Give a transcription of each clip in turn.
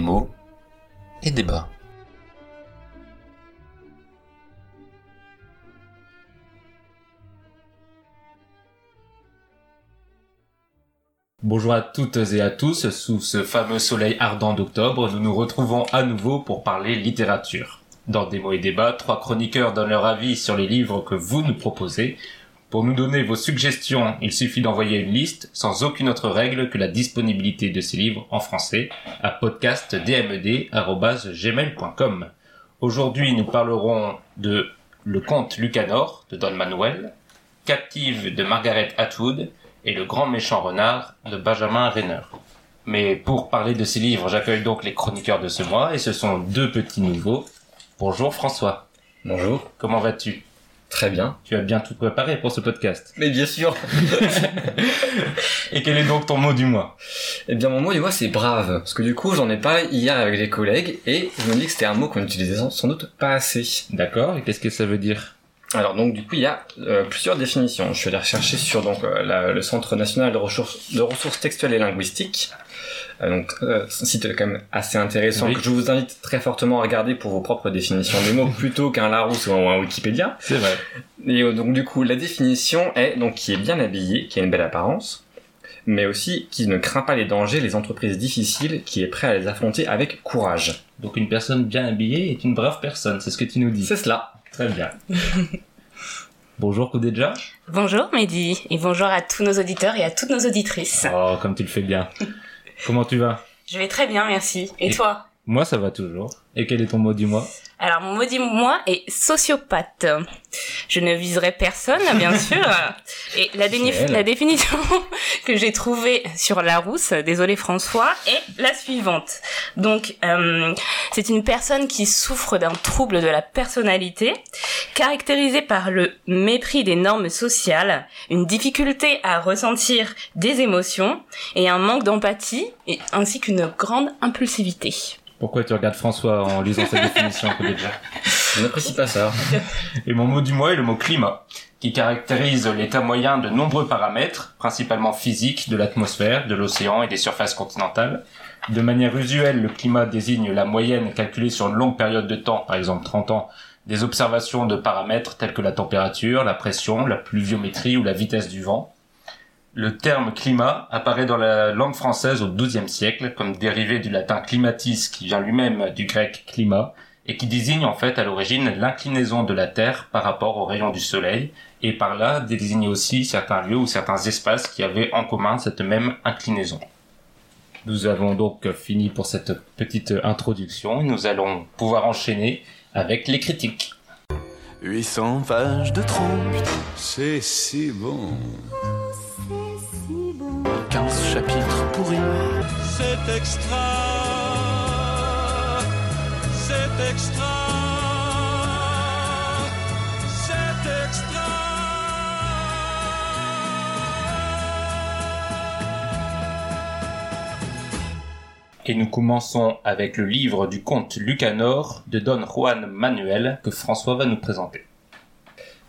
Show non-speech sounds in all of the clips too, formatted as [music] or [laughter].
mots et débat. Bonjour à toutes et à tous, sous ce fameux soleil ardent d'octobre, nous nous retrouvons à nouveau pour parler littérature. Dans mots et débats, trois chroniqueurs donnent leur avis sur les livres que vous nous proposez. Pour nous donner vos suggestions, il suffit d'envoyer une liste sans aucune autre règle que la disponibilité de ces livres en français à podcastdmd.gmail.com. Aujourd'hui, nous parlerons de Le conte Lucanor de Don Manuel, Captive de Margaret Atwood et Le grand méchant renard de Benjamin Renner. Mais pour parler de ces livres, j'accueille donc les chroniqueurs de ce mois et ce sont deux petits nouveaux. Bonjour François. Bonjour. Comment vas-tu? Très bien. Tu as bien tout préparé pour ce podcast. Mais bien sûr. [laughs] et quel est donc ton mot du mois? Eh bien mon mot du mois c'est brave. Parce que du coup j'en ai parlé hier avec des collègues et je me dis que c'était un mot qu'on utilisait sans doute pas assez. D'accord. Et qu'est-ce que ça veut dire? Alors donc du coup il y a euh, plusieurs définitions. Je suis allé rechercher sur donc euh, la, le Centre national de ressources, de ressources textuelles et linguistiques. Euh, donc un site quand même assez intéressant Oui. que je vous invite très fortement à regarder pour vos propres définitions des mots [laughs] plutôt qu'un Larousse ou un Wikipédia. C'est vrai. Et euh, donc du coup la définition est donc qui est bien habillé, qui a une belle apparence, mais aussi qui ne craint pas les dangers, les entreprises difficiles, qui est prêt à les affronter avec courage. Donc une personne bien habillée est une brave personne, c'est ce que tu nous dis. C'est cela. Très bien. [laughs] Bonjour Koudedja. Bonjour Mehdi et bonjour à tous nos auditeurs et à toutes nos auditrices. Oh, comme tu le fais bien. Comment tu vas? Je vais très bien, merci. Et, Et- toi? Moi, ça va toujours. Et quel est ton mot du mois Alors mon mot du mois est sociopathe. Je ne viserai personne, bien [laughs] sûr. Et la, déni- définition [laughs] que j'ai trouvée sur Larousse, désolé François, est la suivante. Donc euh, c'est une personne qui souffre d'un trouble de la personnalité, caractérisé par le mépris des normes sociales, une difficulté à ressentir des émotions et un manque d'empathie, ainsi qu'une grande impulsivité. Pourquoi tu regardes François en lisant sa définition Koudedja Je n'apprécie pas ça. Et mon mot du mois est le mot climat, qui caractérise l'état moyen de nombreux paramètres, principalement physiques, de l'atmosphère, de l'océan et des surfaces continentales. De manière usuelle, le climat désigne la moyenne calculée sur une longue période de temps, par exemple 30 ans, des observations de paramètres tels que la température, la pression, la pluviométrie ou la vitesse du vent. Le terme climat apparaît dans la langue française au XIIe siècle comme dérivé du latin climatis qui vient lui-même du grec climat et qui désigne en fait à l'origine l'inclinaison de la Terre par rapport aux rayons du Soleil et par là désigne aussi certains lieux ou certains espaces qui avaient en commun cette même inclinaison. Nous avons donc fini pour cette petite introduction et nous allons pouvoir enchaîner avec les critiques. 800 pages de trompe, C'est si bon. 15 chapitres pourris. C'est extra. C'est extra. C'est extra. Et nous commençons avec le livre du conte Lucanor de Don Juan Manuel que François va nous présenter.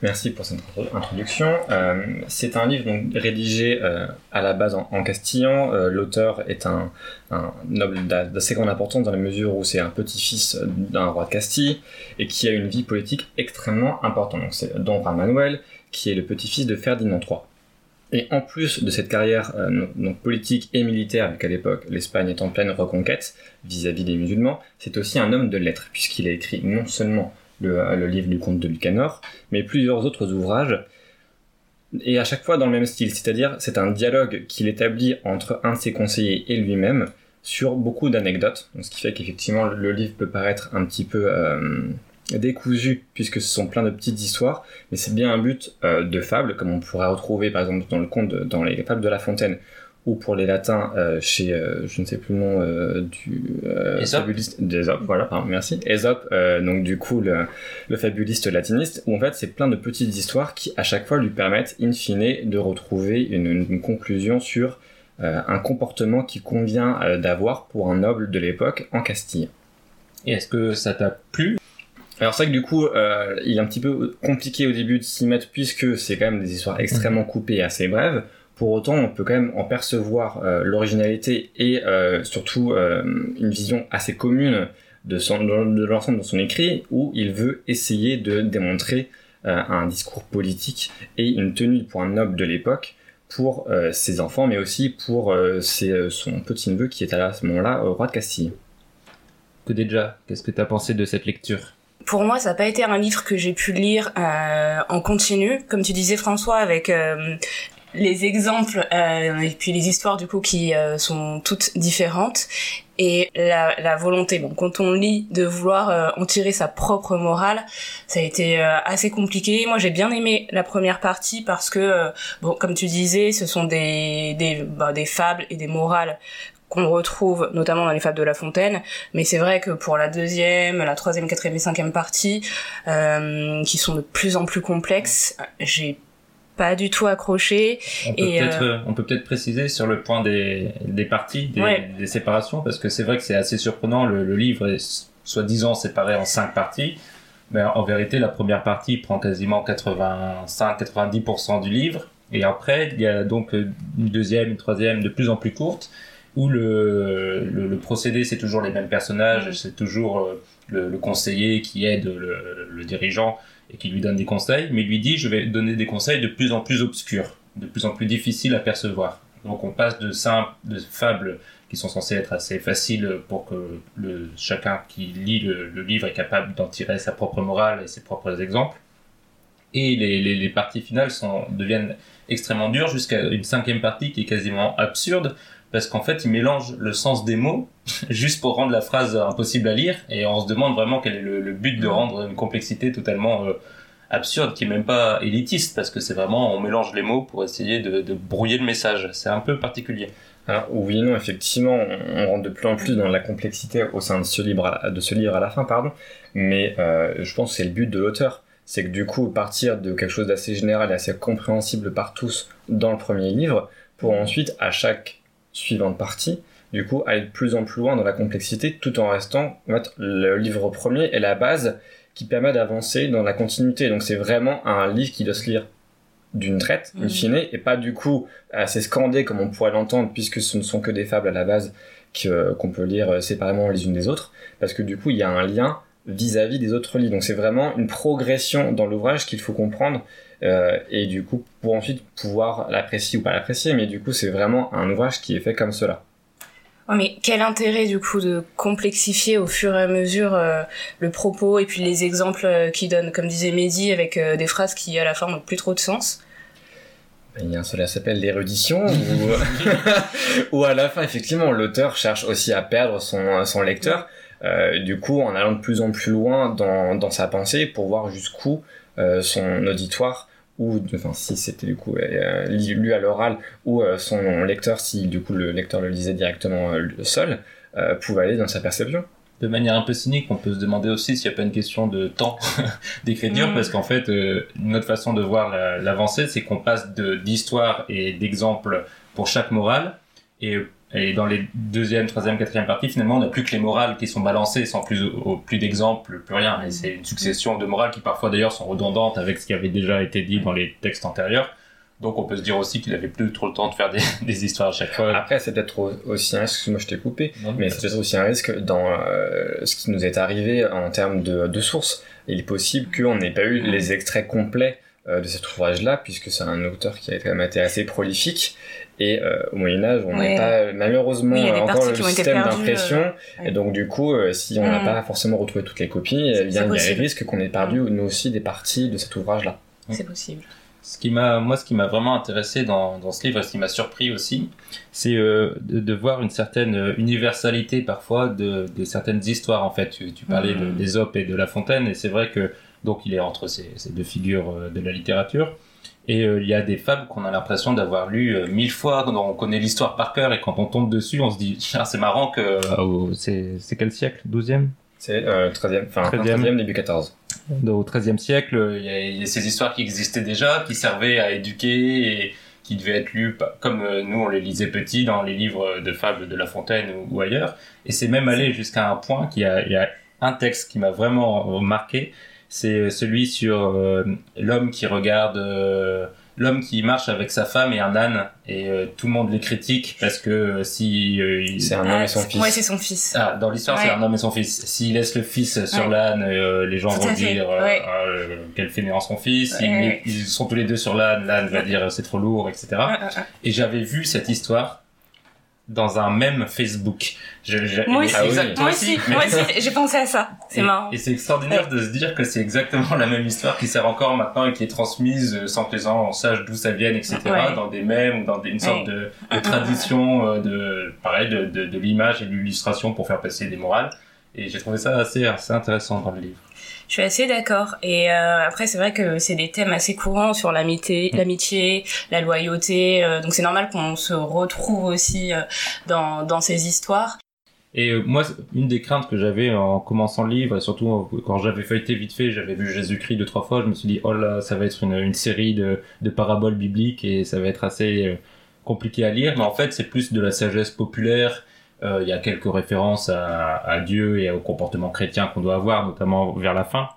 Merci pour cette intro- introduction. Euh, c'est un livre rédigé euh, à la base en, castillan. Euh, L'auteur est un, noble d'a- d'assez grande importance dans la mesure où c'est un petit-fils d'un roi de Castille et qui a une vie politique extrêmement importante. C'est Don Juan Manuel qui est le petit-fils de Ferdinand III. Et en plus de cette carrière donc politique et militaire, vu qu'à l'époque l'Espagne est en pleine reconquête vis-à-vis des musulmans, c'est aussi un homme de lettres, puisqu'il a écrit non seulement le, livre du comte de Lucanor, mais plusieurs autres ouvrages, et à chaque fois dans le même style, c'est-à-dire c'est un dialogue qu'il établit entre un de ses conseillers et lui-même sur beaucoup d'anecdotes, ce qui fait qu'effectivement le livre peut paraître un petit peu euh, décousu, puisque ce sont plein de petites histoires, mais c'est bien un but euh, de fable, comme on pourrait retrouver par exemple dans le conte, dans les fables de La Fontaine, ou pour les latins euh, chez, euh, je ne sais plus le nom euh, du euh, fabuliste, d'Ésope, voilà, pardon, merci, Ésope, donc du coup le, le fabuliste latiniste, où en fait c'est plein de petites histoires qui à chaque fois lui permettent in fine de retrouver une, une conclusion sur un comportement qui convient d'avoir pour un noble de l'époque en Castille. Et est-ce que ça t'a plu? Alors c'est vrai que du coup, il est un petit peu compliqué au début de s'y mettre puisque c'est quand même des histoires extrêmement coupées et assez brèves. Pour autant, on peut quand même en percevoir euh, l'originalité et euh, surtout euh, une vision assez commune de, son, de l'ensemble de son écrit, où il veut essayer de démontrer euh, un discours politique et une tenue pour un noble de l'époque pour euh, ses enfants, mais aussi pour euh, ses- son petit-neveu qui est à ce moment-là roi de Castille. Que déjà, qu'est-ce que tu as pensé de cette lecture? Pour moi, ça n'a pas été un livre que j'ai pu lire euh, en continu, comme tu disais François, avec euh, les exemples euh, et puis les histoires du coup qui euh, sont toutes différentes et la, volonté. Bon, quand on lit de vouloir euh, en tirer sa propre morale, ça a été euh, assez compliqué. Moi, j'ai bien aimé la première partie parce que, bon, comme tu disais, ce sont des des, bah, des fables et des morales qu'on retrouve notamment dans les fables de La Fontaine, mais c'est vrai que pour la deuxième, la troisième, quatrième et cinquième partie, qui sont de plus en plus complexes, j'ai pas du tout accroché. On peut Et, peut-être euh, on peut peut-être préciser sur le point des, des parties, des, Ouais. des séparations, parce que c'est vrai que c'est assez surprenant. Le, le livre est soi-disant séparé en cinq parties, mais en vérité, la première partie prend quasiment 85-90% du livre, et après, il y a donc euh, une deuxième, une troisième, de plus en plus courte, où le, le, le procédé, c'est toujours les mêmes personnages, c'est toujours euh, le, le conseiller qui aide le dirigeant et qui lui donne des conseils, mais lui dit je vais donner des conseils de plus en plus obscurs, de plus en plus difficiles à percevoir. Donc on passe de simples de fables qui sont censées être assez faciles pour que le, chacun qui lit le, livre est capable d'en tirer sa propre morale et ses propres exemples. Et les, parties finales deviennent extrêmement dures jusqu'à une cinquième partie qui est quasiment absurde parce qu'en fait il mélange le sens des mots [laughs] juste pour rendre la phrase impossible à lire et on se demande vraiment quel est le, le but de rendre une complexité totalement euh, absurde qui est même pas élitiste parce que c'est vraiment on mélange les mots pour essayer de, de brouiller le message c'est un peu particulier Alors, oui et non, effectivement, on, rentre de plus en plus dans la complexité au sein de ce livre à, de ce livre à la fin, pardon. Mais euh, je pense que c'est le but de l'auteur. C'est que du coup, partir de quelque chose d'assez général et assez compréhensible par tous dans le premier livre, pour ensuite, à chaque suivante partie, du coup, aller de plus en plus loin dans la complexité, tout en restant, en fait, le livre premier est la base qui permet d'avancer dans la continuité. Donc c'est vraiment un livre qui doit se lire d'une traite, in Mhm. fine, et pas du coup assez scandé comme on pourrait l'entendre, puisque ce ne sont que des fables à la base que- qu'on peut lire euh, séparément les unes des autres, parce que du coup il y a un lien vis-à-vis des autres livres. Donc c'est vraiment une progression dans l'ouvrage qu'il faut comprendre, euh, et du coup pour ensuite pouvoir l'apprécier ou pas l'apprécier, mais du coup c'est vraiment un ouvrage qui est fait comme cela. Mais quel intérêt du coup de complexifier au fur et à mesure euh, le propos et puis les exemples euh, qu'il donne, comme disait Mehdi, avec euh, des phrases qui à la fin n'ont plus trop de sens. Il y a un cela s'appelle l'érudition, ou... [laughs] ou à la fin, effectivement, l'auteur cherche aussi à perdre son, son lecteur, euh, du coup, en allant de plus en plus loin dans, dans sa pensée pour voir jusqu'où euh, son auditoire, ou enfin, si c'était du coup euh, lu à l'oral, ou euh, son lecteur, si du coup le lecteur le lisait directement euh, seul, euh, pouvait aller dans sa perception. de manière un peu cynique, on peut se demander aussi s'il n'y a pas une question de temps [laughs] d'écriture, Mm. parce qu'en fait, euh, une autre façon de voir la- l'avancée, c'est qu'on passe de- d'histoire et d'exemples pour chaque morale, et, et dans les deuxième, troisième, quatrième parties, finalement, on n'a plus que les morales qui sont balancées, sans plus, au- plus d'exemples, plus rien, et c'est une succession de morales qui parfois d'ailleurs sont redondantes avec ce qui avait déjà été dit dans les textes antérieurs. Donc on peut se dire aussi qu'il avait plus trop le temps de faire des, [laughs] des histoires à chaque fois. Après, c'est peut-être au- aussi un risque, excuse-moi, je t'ai coupé, Non, Mais c'est peut-être aussi un risque dans euh, ce qui nous est arrivé en termes de, de sources. Il est possible qu'on n'ait pas eu les extraits complets de cet ouvrage-là, puisque c'est un auteur qui a quand même été assez prolifique. Et euh, au Moyen Âge, on n'a Ouais. pas malheureusement Oui, il y a des encore le système d'impression. euh, ouais. Et donc du coup, euh, si on n'a Mm. pas forcément retrouvé toutes les copies, eh bien il y a le. Mm. risque qu'on ait perdu nous aussi des parties de cet ouvrage-là. C'est possible. Ce qui m'a, moi, ce qui m'a vraiment intéressé dans, dans ce livre, et ce qui m'a surpris aussi, c'est euh, de, de voir une certaine euh, universalité parfois de, de certaines histoires. En fait, tu, tu parlais de, Mhm. d'Ésope et de La Fontaine, et c'est vrai que donc il est entre ces, ces deux figures euh, de la littérature. Et euh, il y a des fables qu'on a l'impression d'avoir lues euh, mille fois, dont on connaît l'histoire par cœur, et quand on tombe dessus, on se dit, Ah, c'est marrant que au- c'est, quel siècle? 12e C'est euh, 13e, enfin 13e. 13e, début 14. au XIIIe siècle, il y, a, il y a ces histoires qui existaient déjà, qui servaient à éduquer et qui devaient être lues comme euh, nous on les lisait petits dans les livres de fables de La Fontaine ou, ou ailleurs. Et c'est même allé jusqu'à un point qu'il y a un texte qui m'a vraiment marqué, c'est celui sur euh, l'homme qui regarde euh, l'homme qui marche avec sa femme et un âne et euh, tout le monde les critique parce que euh, si euh, il- C'est un homme et son fils. Ouais, c'est son fils. ah, dans l'histoire, c'est un homme et son fils. S'il laisse le fils sur Ouais. l'âne, euh, les gens Tout vont dire euh, ouais. Ah, euh, quel fainéant son fils. Met- Ils sont tous les deux sur l'âne, l'âne va dire euh, c'est trop lourd, etc. Ouais, ouais, ouais. Et j'avais vu cette histoire dans un même Facebook. Je, je- Moi aussi. c'est Ah Moi aussi, moi aussi, j'ai pensé à ça. C'est marrant. Et c'est extraordinaire de se dire que c'est exactement la même histoire qui sert encore maintenant et qui est transmise euh, sans que les gens sachent d'où ça vienne, etc. Ouais. Dans des mèmes ou dans des- une sorte de, de tradition euh, de, pareil, de, de, de l'image et de l'illustration pour faire passer des morales. Et j'ai trouvé ça assez, assez intéressant dans le livre. Je suis assez d'accord. Et euh, après, c'est vrai que c'est des thèmes assez courants sur l'amitié, l'amitié, la loyauté. euh, donc c'est normal qu'on se retrouve aussi euh, dans, dans ces histoires. Et moi, une des craintes que j'avais en commençant le livre, et surtout quand j'avais feuilleté vite fait, j'avais vu Jésus-Christ deux, trois fois, je me suis dit, oh là, ça va être une, une série de, de paraboles bibliques et ça va être assez compliqué à lire. Mais en fait, c'est plus de la sagesse populaire. Euh, Il y a quelques références à, à Dieu et au comportement chrétien qu'on doit avoir, notamment vers la fin.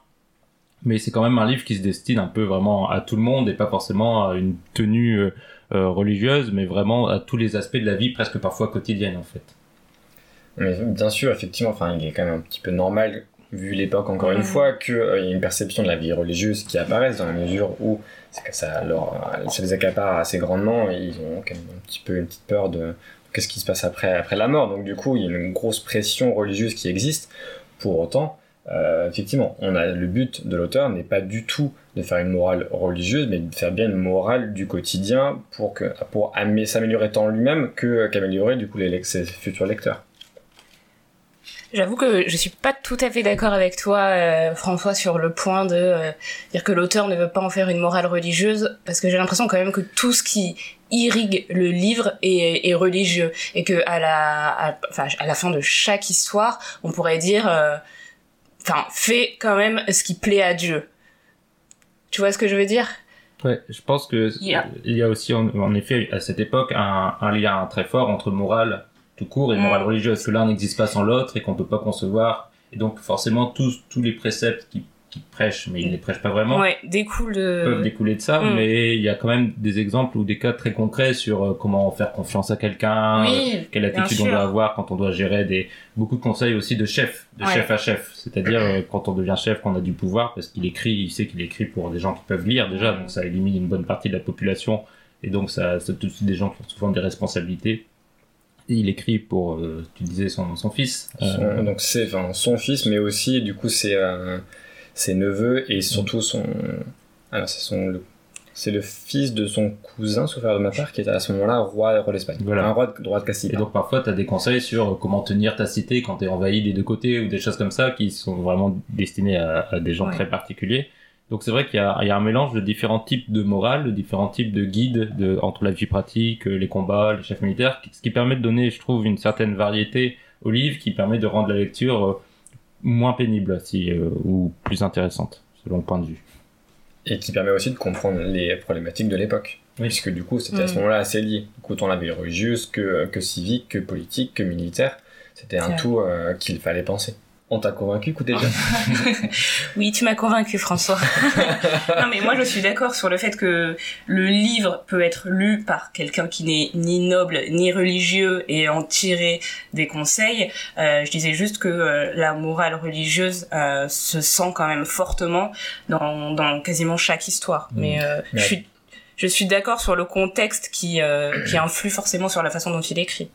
Mais c'est quand même un livre qui se destine un peu vraiment à tout le monde et pas forcément à une tenue euh, euh, religieuse, mais vraiment à tous les aspects de la vie, presque parfois quotidienne en fait. Mais bien sûr, effectivement, enfin, il est quand même un petit peu normal, vu l'époque encore une fois, qu'il y ait une perception de la vie religieuse qui apparaisse dans la mesure où c'est que ça, leur, ça les accapare assez grandement et ils ont quand même un petit peu une petite peur de qu'est-ce qui se passe après, après la mort. Donc du coup, il y a une grosse pression religieuse qui existe. Pour autant, euh, effectivement, on a le but de l'auteur n'est pas du tout de faire une morale religieuse, mais de faire bien une morale du quotidien pour que pour amé- s'améliorer tant lui-même que qu'améliorer du coup les ses futurs lecteurs. J'avoue que je suis pas tout à fait d'accord avec toi, euh, François, sur le point de euh, dire que l'auteur ne veut pas en faire une morale religieuse, parce que j'ai l'impression quand même que tout ce qui irrigue le livre est, est religieux, et que à la, à, enfin, à la fin de chaque histoire, on pourrait dire, euh, enfin, fais quand même ce qui plaît à Dieu. Tu vois ce que je veux dire? Ouais, je pense que Yeah. il y a aussi en, en effet à cette époque un, un lien très fort entre morale tout court et Mm. morale religieuse, que l'un n'existe pas sans l'autre et qu'on peut pas concevoir. Et donc forcément tous tous les préceptes qui, qui prêchent, mais ils les prêchent pas vraiment, Ouais, découle de. peuvent découler de ça. Mm. Mais il y a quand même des exemples ou des cas très concrets sur euh, comment faire confiance à quelqu'un, euh, quelle attitude on doit avoir quand on doit gérer des beaucoup de conseils aussi de chef, de Ouais. chef à chef. C'est-à-dire euh, quand on devient chef, qu'on a du pouvoir parce qu'il écrit, il sait qu'il écrit pour des gens qui peuvent lire déjà, donc ça élimine une bonne partie de la population et donc ça c'est tout de suite des gens qui ont souvent des responsabilités. Et il écrit pour, euh, tu disais son, son fils. Euh, Son- donc c'est enfin, son fils, mais aussi du coup ses, euh, ses neveux et surtout son. Alors c'est son. le- C'est le fils de son cousin, sauf de ma part, qui était à ce moment-là roi, roi d'Espagne. Voilà. Un roi de, roi de Castille. Et donc parfois tu as des conseils sur comment tenir ta cité quand tu es envahi des deux côtés ou des choses comme ça qui sont vraiment destinés à, à des gens Ouais. très particuliers. Donc c'est vrai qu'il y, a il y a un mélange de différents types de morale, de différents types de guides de, entre la vie pratique, les combats, les chefs militaires, ce qui permet de donner, je trouve, une certaine variété au livre, qui permet de rendre la lecture euh, moins pénible si, euh, ou plus intéressante, selon le point de vue. Et qui permet aussi de comprendre les problématiques de l'époque. Oui. Puisque du coup, c'était à ce Mm. moment-là assez lié. Autant la vie religieuse que, que civique, que politique, que militaire. C'était un tout euh, qu'il fallait penser. On t'a convaincu, écoute déjà [laughs] Oui, tu m'as convaincu, François. [laughs] non, mais moi, je suis d'accord sur le fait que le livre peut être lu par quelqu'un qui n'est ni noble ni religieux et en tirer des conseils. Euh, je disais juste que euh, la morale religieuse euh, se sent quand même fortement dans, dans quasiment chaque histoire. Mmh. Mais Mais je suis je suis d'accord sur le contexte qui qui influe forcément sur la façon dont il écrit.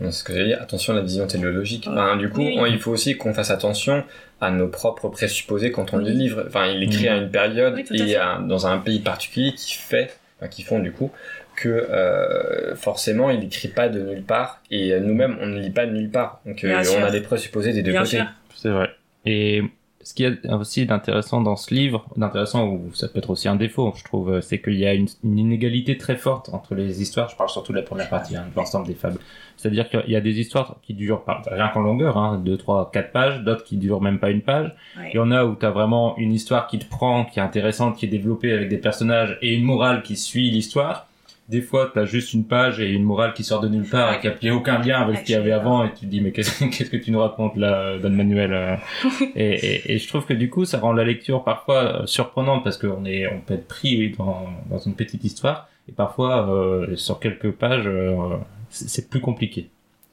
C'est ce que j'allais dire, attention à la vision téléologique. Enfin, du coup, Oui. on- il faut aussi qu'on fasse attention à nos propres présupposés quand on Oui. lit le livre. Enfin, il écrit à une période et à- dans un pays particulier qui fait, enfin, qui font du coup, que euh, forcément il écrit pas de nulle part et euh, nous-mêmes on ne lit pas de nulle part. Donc euh, on a des présupposés des deux Bien côtés. C'est vrai. Et ce qu'il y a aussi d'intéressant dans ce livre, d'intéressant ou ça peut être aussi un défaut, je trouve, euh, c'est qu'il y a une, une inégalité très forte entre les histoires. Je parle surtout de la première partie, hein, de l'ensemble des fables. C'est-à-dire qu'il y a des histoires qui durent pas, rien qu'en longueur, hein, 2, 3, 4 pages, d'autres qui durent même pas une page. Ouais. Il y en a où tu as vraiment une histoire qui te prend, qui est intéressante, qui est développée avec des personnages et une morale qui suit l'histoire. Des fois, t'as juste une page et une morale qui sort de nulle part et qui a plus aucun lien avec ce qu'il y avait avant et tu te dis, mais qu'est-ce [laughs] qu'est-ce que tu nous racontes là, Don Manuel euh? [laughs] Et, et, et je trouve que du coup, ça rend la lecture parfois euh, surprenante parce qu'on est, on peut être pris dans, dans une petite histoire et parfois, euh, sur quelques pages, euh, c'est c'est plus compliqué.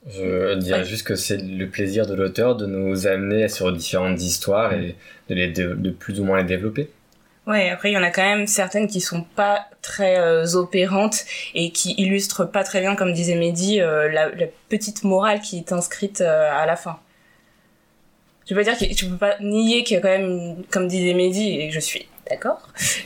Je dirais juste que c'est le plaisir de l'auteur de nous amener sur différentes histoires et de, les de, de plus ou moins les développer. Ouais, après il y en a quand même certaines qui sont pas très euh, opérantes et qui illustrent pas très bien, comme disait Mehdi, euh, la, petite morale qui est inscrite euh, à la fin. Tu peux dire que tu peux pas nier qu'il y a quand même, comme disait Mehdi, et je suis d'accord,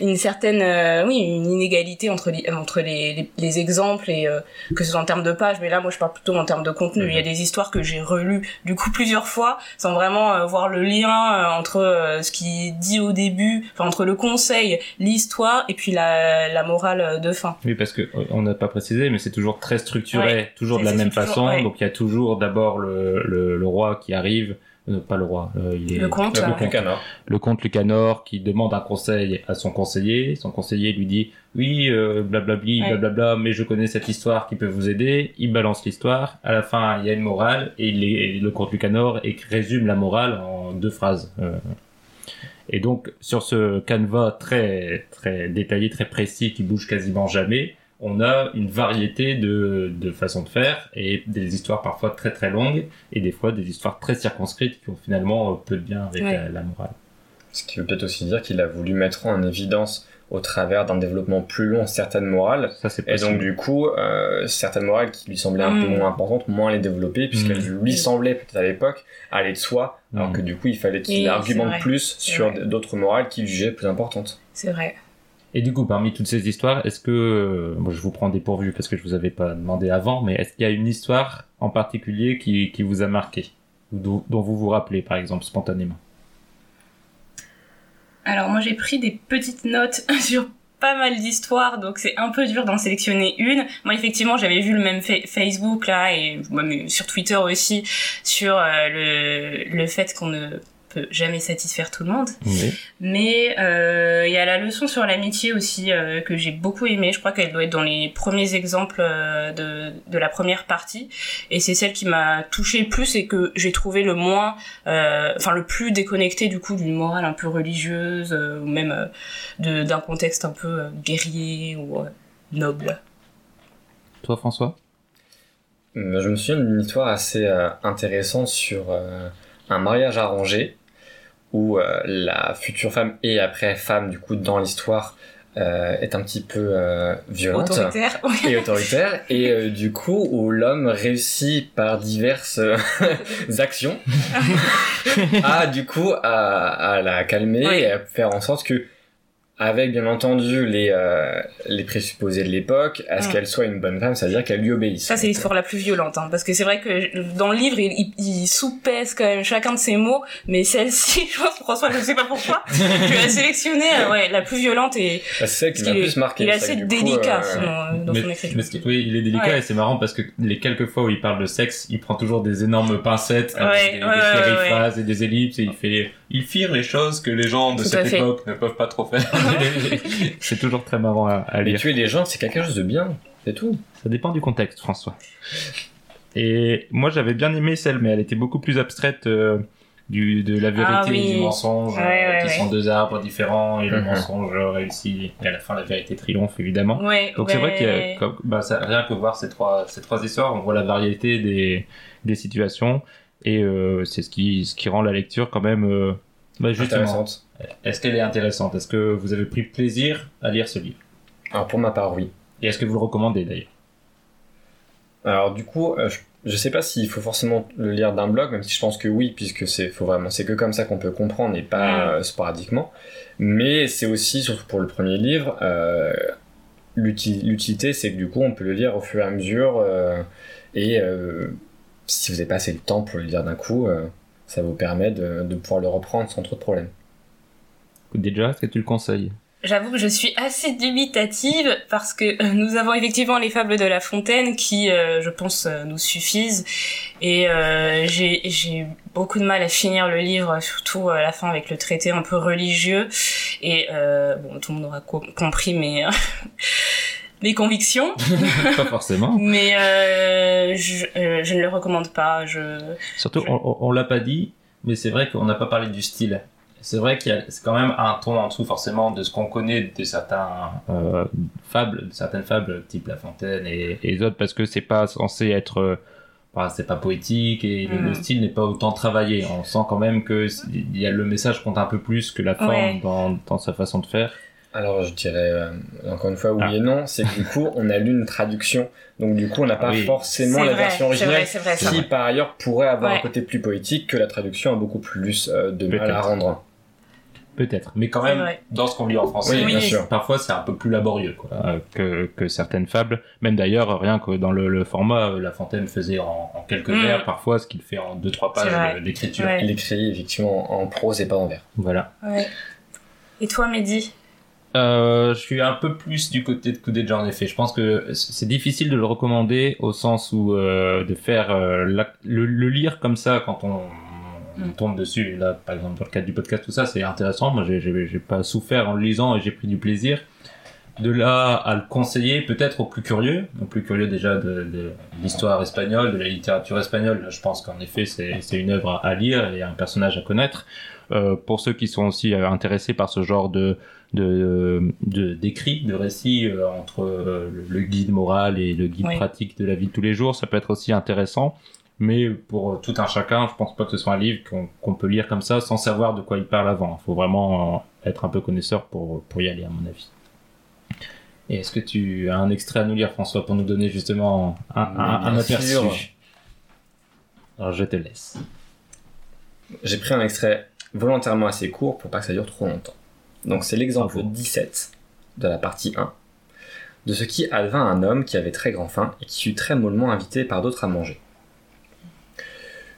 une certaine, euh, oui, une inégalité entre les, entre les, les, les exemples et euh, que ce soit en termes de pages, mais là moi je parle plutôt en termes de contenu. Il y a des histoires que j'ai relues du coup plusieurs fois sans vraiment euh, voir le lien euh, entre euh, ce qui est dit au début, enfin entre le conseil, l'histoire et puis la, la morale de fin. Oui, parce que on n'a pas précisé, mais c'est toujours très structuré, toujours de la même toujours- façon. ouais. Donc il y a toujours d'abord le, le, le roi qui arrive, euh, pas le roi, euh, il est Le comte, le, comte, Lucanor. le comte Lucanor qui demande un conseil à son conseiller. Son conseiller lui dit oui, euh, blablabli, Ouais. blablabla, mais je connais cette histoire qui peut vous aider. Il balance l'histoire. À la fin, il y a une morale et, il est- et le comte Lucanor et résume la morale en deux phrases. Euh, et donc, sur ce canevas très, très détaillé, très précis, qui bouge quasiment jamais, on a une variété de, de façons de faire et des histoires parfois très très longues et des fois des histoires très circonscrites qui ont finalement euh, peu de lien avec Ouais. la, la morale. Ce qui veut peut-être aussi dire qu'il a voulu mettre en évidence au travers d'un développement plus long certaines morales. Ça, c'est Et donc du coup, euh, certaines morales qui lui semblaient un peu Mm. moins importantes, moins les développer, puisqu'elles lui Mm. semblaient peut-être à l'époque aller de soi, alors Mm. que du coup il fallait qu'il Oui, argumente plus sur d'autres morales qu'il jugeait plus importantes. C'est vrai. Et du coup, parmi toutes ces histoires, est-ce que, euh, je vous prends dépourvu parce que je vous avais pas demandé avant, mais est-ce qu'il y a une histoire en particulier qui, qui vous a marqué? Dont, vous vous rappelez, par exemple, spontanément? Alors moi j'ai pris des petites notes [laughs] sur pas mal d'histoires, donc c'est un peu dur d'en sélectionner une. Moi effectivement j'avais vu le même fa- Facebook là et même sur Twitter aussi sur euh, le, le fait qu'on ne peut jamais satisfaire tout le monde. Oui. Mais euh, il y a la leçon sur l'amitié aussi euh, que j'ai beaucoup aimée. Je crois qu'elle doit être dans les premiers exemples euh, de, de la première partie. Et c'est celle qui m'a touchée le plus et que j'ai trouvé le moins, euh, enfin le plus déconnecté du coup d'une morale un peu religieuse euh, ou même euh, de- d'un contexte un peu euh, guerrier ou euh, noble. Toi, François? Je me souviens d'une histoire assez euh, intéressante sur euh, un mariage arrangé où euh, la future femme et après femme du coup dans l'histoire euh, est un petit peu euh, violente Autoritaire. et autoritaire. Et euh, du coup où l'homme réussit par diverses [laughs] actions [laughs] à du coup à, à la calmer et à faire en sorte que avec bien entendu les euh, les présupposés de l'époque à ce Mm. qu'elle soit une bonne femme c'est à dire qu'elle lui obéisse Ça, c'est l'histoire la plus violente, hein, parce que c'est vrai que dans le livre, il, il, il sous-pèse quand même chacun de ses mots, mais celle-ci, [laughs] je pense, François, je ne sais pas pourquoi, [laughs] tu as sélectionné euh, ouais, la plus violente et Bah, c'est celle qui Parce m'a qu'il plus marqué il est assez du coup, délicat euh, sinon, euh, dans mais, son écriture. mais oui, il est délicat Ouais. et c'est marrant parce que les quelques fois où il parle de sexe, il prend toujours des énormes pincettes avec Ouais, des, des ouais, ouais, périphrases et des ellipses et il fait, il firent les choses que les gens de Tout cette fait. époque ne peuvent pas trop faire. [laughs] [laughs] c'est toujours très marrant à, à mais lire. tuer les gens c'est quelque chose de bien c'est tout Ça dépend du contexte, François. Et moi, j'avais bien aimé celle, mais elle était beaucoup plus abstraite euh, du, de la vérité Ah oui. et du mensonge, Ouais, euh, ouais, qui ouais. sont deux arbres différents et le Mhm. mensonge réussit. Et à la fin, la vérité triomphe, évidemment. Ouais, Donc c'est vrai qu'il y a, ouais. comme- bah, ça, rien que voir ces trois, ces trois histoires, on voit la variété des, des situations et euh, c'est ce qui, ce qui rend la lecture quand même euh, bah, justement. intéressante Est-ce qu'elle est intéressante? Est-ce que vous avez pris plaisir à lire ce livre? Alors pour ma part oui. Et est-ce que vous le recommandez d'ailleurs? Alors du coup, euh, je, je sais pas s'il faut forcément le lire d'un blog, même si je pense que oui, puisque c'est faut vraiment c'est que comme ça qu'on peut comprendre et pas euh, sporadiquement. Mais c'est aussi surtout pour le premier livre, euh, l'uti- l'utilité, c'est que du coup on peut le lire au fur et à mesure euh, et euh, si vous n'avez pas assez de temps pour le lire d'un coup, euh, ça vous permet de, de pouvoir le reprendre sans trop de problèmes. Déjà, est-ce que tu le conseilles? J'avoue que je suis assez dubitative parce que euh, nous avons effectivement les fables de La Fontaine qui, euh, je pense, euh, nous suffisent. Et euh, j'ai beaucoup de mal à finir le livre, surtout à la fin avec le traité un peu religieux. Et euh, bon, tout le monde aura co- compris, mais euh, mes convictions, [laughs] pas forcément. mais euh, je, euh, je ne le recommande pas. Je... Surtout, Je- on, on- l'a pas dit, mais c'est vrai qu'on n'a pas parlé du style. C'est vrai qu'il y a c'est quand même un ton en dessous forcément de ce qu'on connaît de certains euh, fables, de certaines fables type La Fontaine et, et les autres, parce que c'est pas censé être, enfin, c'est pas poétique et le, Mm. le style n'est pas autant travaillé. On sent quand même que il y a le message compte un peu plus que la forme Ouais. dans, dans sa façon de faire. Alors je dirais euh, encore une fois oui Ah. et non, c'est que du coup on a lu une traduction, donc du coup on n'a pas oui. forcément la vrai, version originale vrai, qui par ailleurs pourrait avoir un côté plus poétique que la traduction a beaucoup plus euh, de mal à rendre. Peut-être, mais quand même, vrai. dans ce qu'on lit en français, Oui, Oui. bien sûr. parfois c'est un peu plus laborieux quoi, euh, que, que certaines fables. Même d'ailleurs, rien que dans le, le format, euh, La Fontaine faisait en, en quelques Mm. vers parfois, ce qu'il fait en deux trois pages d'écriture. Ouais. Il écrit effectivement en prose et pas en vers. Voilà. Ouais. Et toi, Mehdi? Euh, je suis un peu plus du côté de Coudedja en effet. Je pense que c'est difficile de le recommander au sens où euh, de faire euh, la- le, le lire comme ça quand on, on Mm. tombe dessus. Là, par exemple, dans le cadre du podcast, tout ça, c'est intéressant. Moi, j'ai- j'ai j'ai pas souffert en le lisant et j'ai pris du plaisir. De là à le conseiller peut-être aux plus curieux, aux plus curieux déjà de, de l'histoire espagnole, de la littérature espagnole. Je pense qu'en effet c'est c'est une œuvre à lire et un personnage à connaître. Euh, pour ceux qui sont aussi euh, intéressés par ce genre de de de- d'écrits, de, récits euh, entre euh, le guide moral et le guide Oui. pratique de la vie de tous les jours, ça peut être aussi intéressant. Mais pour tout un chacun, je pense pas que ce soit un livre qu'on qu'on peut lire comme ça sans savoir de quoi il parle avant. Il faut vraiment euh, être un peu connaisseur pour pour y aller à mon avis. Et est-ce que tu as un extrait à nous lire, François, pour nous donner justement un, un, aperçu? sûr. Alors je te laisse. J'ai pris un extrait volontairement assez court pour pas que ça dure trop longtemps. Donc c'est l'exemple Bravo. 17 de la partie 1 de ce qui advint à un homme qui avait très grand faim et qui fut très mollement invité par d'autres à manger.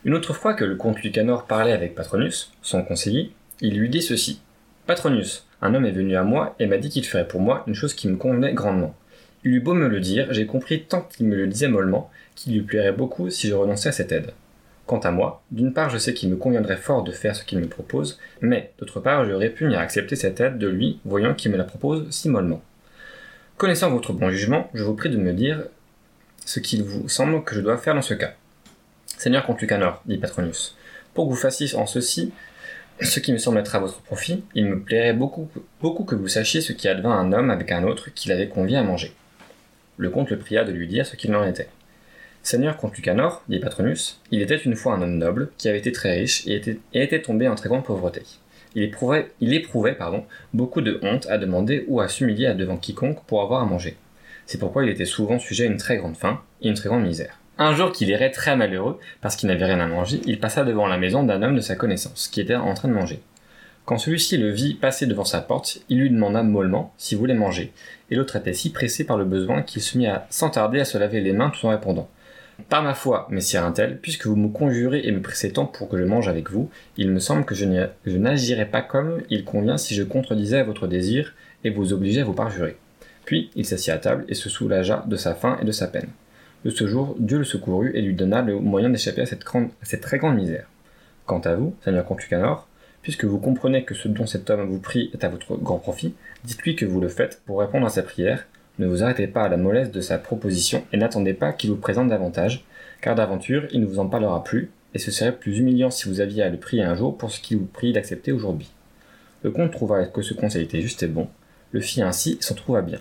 Une autre fois que le comte Lucanor parlait avec Patronus, son conseiller, il lui dit ceci. Patronus, un homme est venu à moi et m'a dit qu'il ferait pour moi une chose qui me convenait grandement. Il eut beau me le dire, j'ai compris tant qu'il me le disait mollement qu'il lui plairait beaucoup si je renonçais à cette aide. Quant à moi, d'une part je sais qu'il me conviendrait fort de faire ce qu'il me propose, mais d'autre part je répugne à accepter cette aide de lui, voyant qu'il me la propose si mollement. Connaissant votre bon jugement, je vous prie de me dire ce qu'il vous semble que je dois faire dans ce cas. Seigneur comte Lucanor, dit Patronus, pour que vous fassiez en ceci ce qui me semble être à votre profit, il me plairait beaucoup, que vous sachiez ce qui advint un homme avec un autre qu'il avait convié à manger. Le comte le pria de lui dire ce qu'il en était. Seigneur comte Lucanor, dit Patronus, il était une fois un homme noble, qui avait été très riche et était, tombé en très grande pauvreté. Il éprouvait, il éprouvait pardon, beaucoup de honte à demander ou à s'humilier devant quiconque pour avoir à manger. C'est pourquoi il était souvent sujet à une très grande faim et une très grande misère. Un jour qu'il irait très malheureux, parce qu'il n'avait rien à manger, il passa devant la maison d'un homme de sa connaissance, qui était en train de manger. Quand celui-ci le vit passer devant sa porte, il lui demanda mollement s'il voulait manger, et l'autre était si pressé par le besoin qu'il se mit à, sans tarder à se laver les mains tout en répondant. Par ma foi, messire un-tel, puisque vous me conjurez et me pressez tant pour que je mange avec vous, il me semble que je n'agirais pas comme il convient si je contredisais votre désir et vous obligeais à vous parjurer. Puis il s'assit à table et se soulagea de sa faim et de sa peine. De ce jour, Dieu le secourut et lui donna le moyen d'échapper à cette, très grande misère. Quant à vous, Seigneur comte Lucanor, puisque vous comprenez que ce dont cet homme vous prie est à votre grand profit, dites-lui que vous le faites pour répondre à sa prière, ne vous arrêtez pas à la mollesse de sa proposition et n'attendez pas qu'il vous présente davantage, car d'aventure il ne vous en parlera plus, et ce serait plus humiliant si vous aviez à le prier un jour pour ce qu'il vous prie d'accepter aujourd'hui. Le comte trouva que ce conseil était juste et bon, le fit ainsi et s'en trouva bien.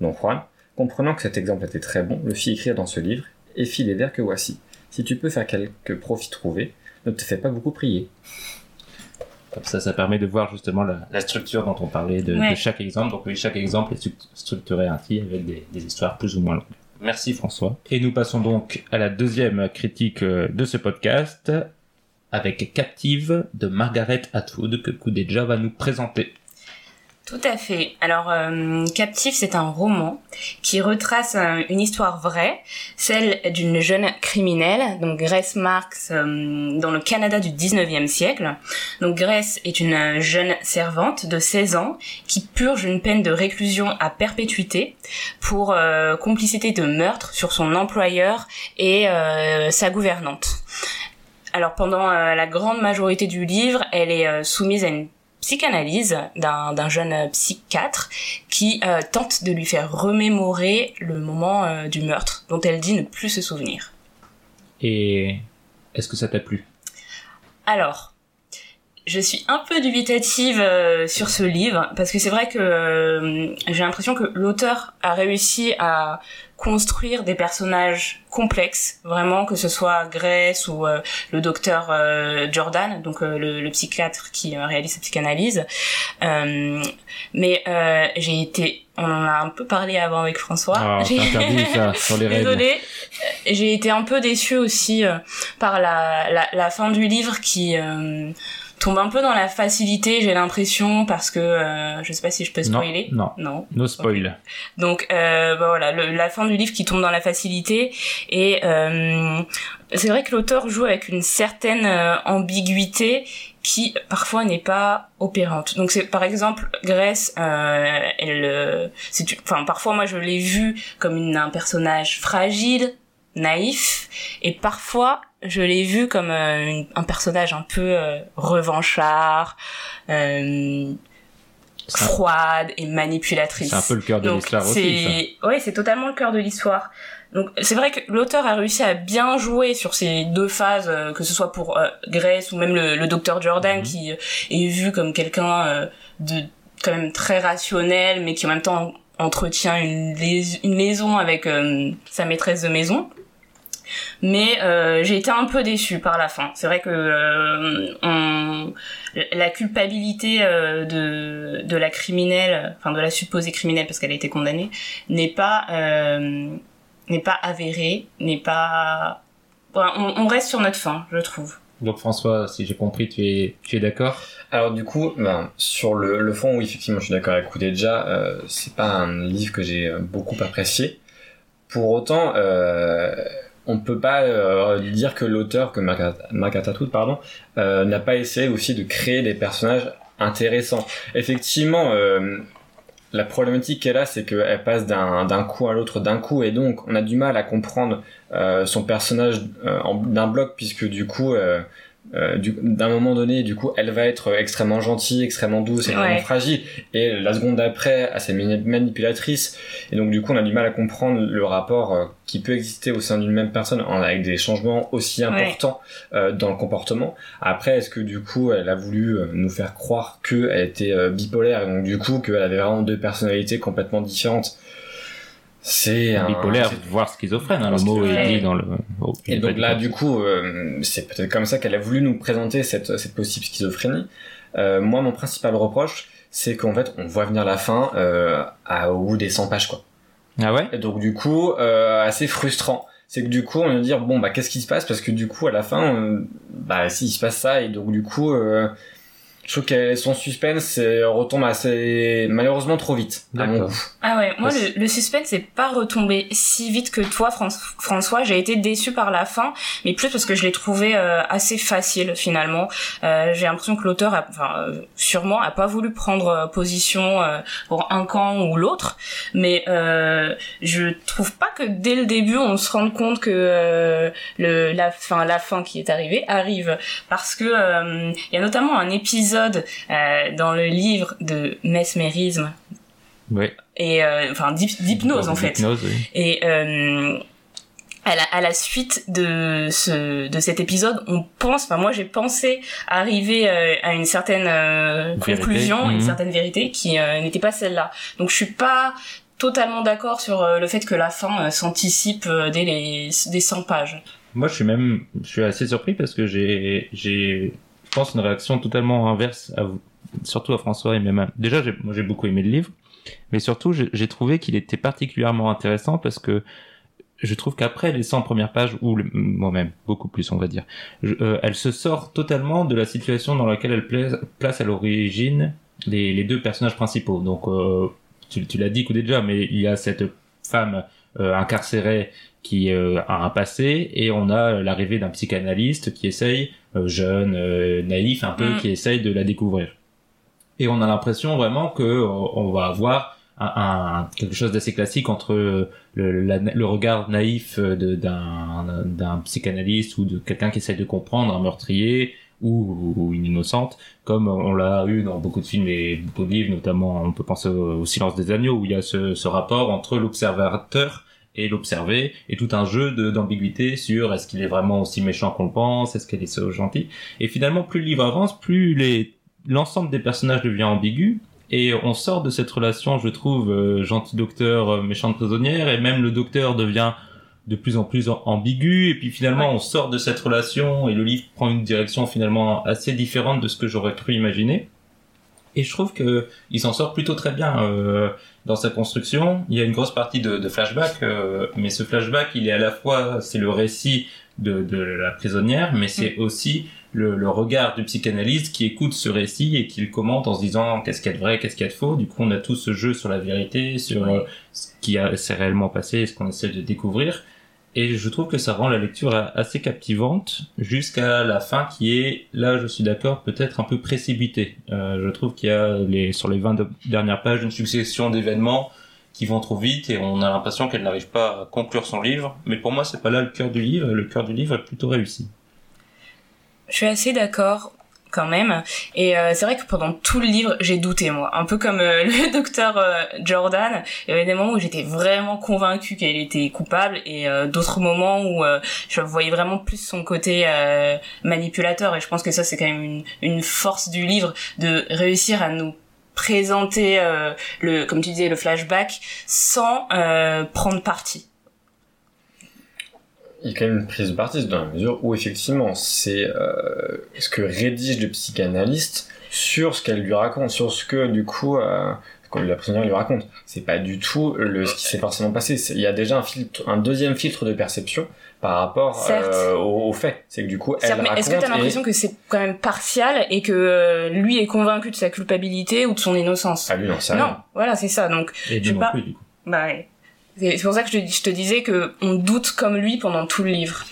Don Juan, comprenant que cet exemple était très bon, le fit écrire dans ce livre, et fit les vers que voici. Si tu peux faire quelque profit trouvé, ne te fais pas beaucoup prier. Comme ça, ça permet de voir justement la, la structure dont on parlait de, Ouais. de chaque exemple. Donc oui, chaque exemple est stru- structuré ainsi avec des, des histoires plus ou moins longues. Merci François. Et nous passons donc à la deuxième critique euh, de ce podcast avec Captive de Margaret Atwood que Kudeja va nous présenter. Tout à fait. Alors, euh, Captif, c'est un roman qui retrace euh, une histoire vraie, celle d'une jeune criminelle, donc Grace Marks, euh, dans le Canada du 19e siècle. Donc Grace est une jeune servante de 16 ans qui purge une peine de réclusion à perpétuité pour euh, complicité de meurtre sur son employeur et euh, sa gouvernante. Alors pendant la grande majorité du livre, elle est soumise à une psychanalyse d'un jeune euh, psychiatre qui euh, tente de lui faire remémorer le moment euh, du meurtre dont elle dit ne plus se souvenir. Et est-ce que ça t'a plu? Alors, je suis un peu dubitative euh, sur ce livre parce que c'est vrai que euh, j'ai l'impression que l'auteur a réussi à construire des personnages complexes, vraiment que ce soit Grace ou euh, le docteur euh, Jordan, donc euh, le, le psychiatre qui euh, réalise sa psychanalyse. Euh, mais euh, j'ai été, on en a un peu parlé avant avec François. Ah, J'ai- c'est [laughs] interdit ça, sur les règles. Désolée. J'ai été un peu déçue aussi euh, par la, la, la fin du livre qui euh, tombe un peu dans la facilité, j'ai l'impression, parce que euh, je sais pas si je peux Non, spoiler. non. Non. No spoil. Donc euh, bah voilà, le- la fin du livre qui tombe dans la facilité et euh, c'est vrai que l'auteur joue avec une certaine euh, ambiguïté qui parfois n'est pas opérante. Donc c'est par exemple Grace, euh, elle, euh, c'est, enfin parfois moi je l'ai vue comme une, un personnage fragile, naïf, et parfois je l'ai vue comme euh, une- un personnage un peu euh, revanchard, euh, froide et manipulatrice. C'est un peu le cœur de l'histoire aussi. ça. c'est totalement le cœur de l'histoire. Donc c'est vrai que l'auteur a réussi à bien jouer sur ces deux phases, euh, que ce soit pour euh, Grace ou même le, le docteur Jordan Mhm. qui est vu comme quelqu'un de quand même très rationnel, mais qui en même temps entretient une, lais- une liaison avec sa maîtresse de maison. Mais euh, j'ai été un peu déçue par la fin. C'est vrai que euh, on- la culpabilité euh, de, de la criminelle, enfin de la supposée criminelle parce qu'elle a été condamnée, n'est pas euh, n'est pas avérée, n'est pas. On, on reste sur notre fin, je trouve. Donc François, si j'ai compris, tu es, tu es d'accord? Alors du coup, ben, sur le, le fond, oui, effectivement, je suis d'accord avec Déjà, euh, c'est pas un livre que j'ai beaucoup apprécié. Pour autant, euh, on peut pas euh, dire que l'auteur, que Atwood, pardon, euh, n'a pas essayé aussi de créer des personnages intéressants. Effectivement, euh, la problématique qu'elle a, c'est qu'elle passe d'un coup à l'autre d'un coup, et donc on a du mal à comprendre son personnage d'un bloc, puisque du coup, euh, du- d'un moment donné, du coup, elle va être extrêmement gentille, extrêmement douce, extrêmement Ouais. fragile, et la seconde d'après, assez mani- manipulatrice, et donc du coup, on a du mal à comprendre le rapport euh, qui peut exister au sein d'une même personne, en- avec des changements aussi importants euh, dans le comportement. Après, est-ce que du coup, elle a voulu nous faire croire qu'elle était bipolaire, et donc du coup, qu'elle avait vraiment deux personnalités complètement différentes c'est un- Bipolaire, c'est- voire schizophrène. hein, le mot est dit dans le. oh, et donc là, du coup, euh, c'est peut-être comme ça qu'elle a voulu nous présenter cette, cette possible schizophrénie. Euh, moi, mon principal reproche, c'est qu'en fait, on voit venir la fin euh, à, au bout des 100 pages, quoi. Ah ouais? Et donc, du coup, euh, assez frustrant. C'est que du coup, on va dire, bon, bah, qu'est-ce qui se passe? Parce que du coup, à la fin, euh, bah, si, il se passe ça, et donc, du coup, euh, je trouve que son suspense euh, retombe assez, malheureusement, trop vite. à mon goût. Ah ouais, moi le, le suspense n'est pas retombé si vite que toi Fran- François, j'ai été déçue par la fin, mais plus parce que je l'ai trouvé euh, assez facile finalement. Euh, j'ai l'impression que l'auteur, a- enfin euh, sûrement, a pas voulu prendre position euh, pour un camp ou l'autre, mais euh, je trouve pas que dès le début on se rende compte que euh, le la fin la fin qui est arrivée arrive parce que euh, il y a notamment un épisode euh, dans le livre de mesmérisme Ouais. et euh, enfin d'hyp- d'hypnose en fait oui. et euh, à la, à la suite de ce de cet épisode on pense enfin moi j'ai pensé arriver euh, à une certaine euh, conclusion une Mhm. certaine vérité qui euh, n'était pas celle-là donc je suis pas totalement d'accord sur euh, le fait que la fin euh, s'anticipe euh, dès les des 100 pages Moi, je suis même, je suis assez surpris parce que j'ai, pense une réaction totalement inverse à vous, surtout à François et même à... déjà, j'ai, moi, j'ai beaucoup aimé le livre, mais surtout, j'ai, j'ai trouvé qu'il était particulièrement intéressant parce que je trouve qu'après les 100 premières pages, ou moi-même, beaucoup plus, on va dire, je- euh, elle se sort totalement de la situation dans laquelle elle place, à l'origine les, les deux personnages principaux. Donc, euh, tu, tu l'as dit, coup déjà, mais il y a cette femme euh, incarcérée qui euh, a un passé et on a l'arrivée d'un psychanalyste qui essaye euh, jeune euh, naïf un peu Mm. qui essaye de la découvrir et on a l'impression vraiment que euh, on va avoir un, un- quelque chose d'assez classique entre euh, le, la- le regard naïf euh, d'un psychanalyste ou de quelqu'un qui essaye de comprendre un meurtrier ou, ou innocente, comme on l'a eu dans beaucoup de films et beaucoup de livres, notamment on peut penser au, au Silence des agneaux, où il y a ce, ce rapport entre l'observateur et l'observer, et tout un jeu d'ambiguïté sur est-ce qu'il est vraiment aussi méchant qu'on le pense, est-ce qu'il est so gentil. Et finalement, plus le livre avance, plus les l'ensemble des personnages devient ambigu, et on sort de cette relation, je trouve, euh, gentil docteur, euh, méchante prisonnière, et même le docteur devient de plus en plus am- ambigu, et puis finalement Ouais. on sort de cette relation, et le livre prend une direction finalement assez différente de ce que j'aurais cru imaginer. Et je trouve que il s'en sort plutôt très bien euh, dans sa construction. Il y a une grosse partie de, de flashback, euh, mais ce flashback, il est à la fois, c'est le récit de, de la prisonnière, mais c'est aussi le, le regard du psychanalyste qui écoute ce récit et qui le commente en se disant qu'est-ce qu'il y a de vrai, qu'est-ce qu'il y a de faux? Du coup, on a tout ce jeu sur la vérité, sur euh, ce qui s'est réellement passé et ce qu'on essaie de découvrir. Et je trouve que ça rend la lecture assez captivante jusqu'à la fin qui est, là je suis d'accord, peut-être un peu précipitée. Euh, je trouve qu'il y a les, sur les 20 de- dernières pages une succession d'événements qui vont trop vite et on a l'impression qu'elle n'arrive pas à conclure son livre. Mais pour moi, c'est pas là le cœur du livre. Le cœur du livre est plutôt réussi. Je suis assez d'accord quand même. Et euh, c'est vrai que pendant tout le livre, j'ai douté moi, un peu comme euh, [laughs] le docteur euh, Jordan. Il y avait des moments où j'étais vraiment convaincue qu'elle était coupable et euh, d'autres moments où euh, je voyais vraiment plus son côté euh, manipulateur. Et je pense que ça, c'est quand même une, une force du livre de réussir à nous présenter le, comme tu disais, le flashback sans prendre parti. Il y a quand même une prise de parti dans la mesure où effectivement c'est euh, ce que rédige le psychanalyste sur ce qu'elle lui raconte, sur ce que du coup euh, que la prisonnière lui raconte. C'est pas du tout le, ce qui s'est forcément passé. Il y a déjà un filtre, un deuxième filtre de perception par rapport euh, aux, aux faits. C'est que du coup elle est-ce que t'as et- l'impression que c'est quand même partial et que euh, lui est convaincu de sa culpabilité ou de son innocence? Ah lui non, c'est Non, rien. voilà, c'est ça. Donc, Et non pas. plus, du coup. bah, ouais. C'est pour ça que je, te- je te disais que on doute comme lui pendant tout le livre.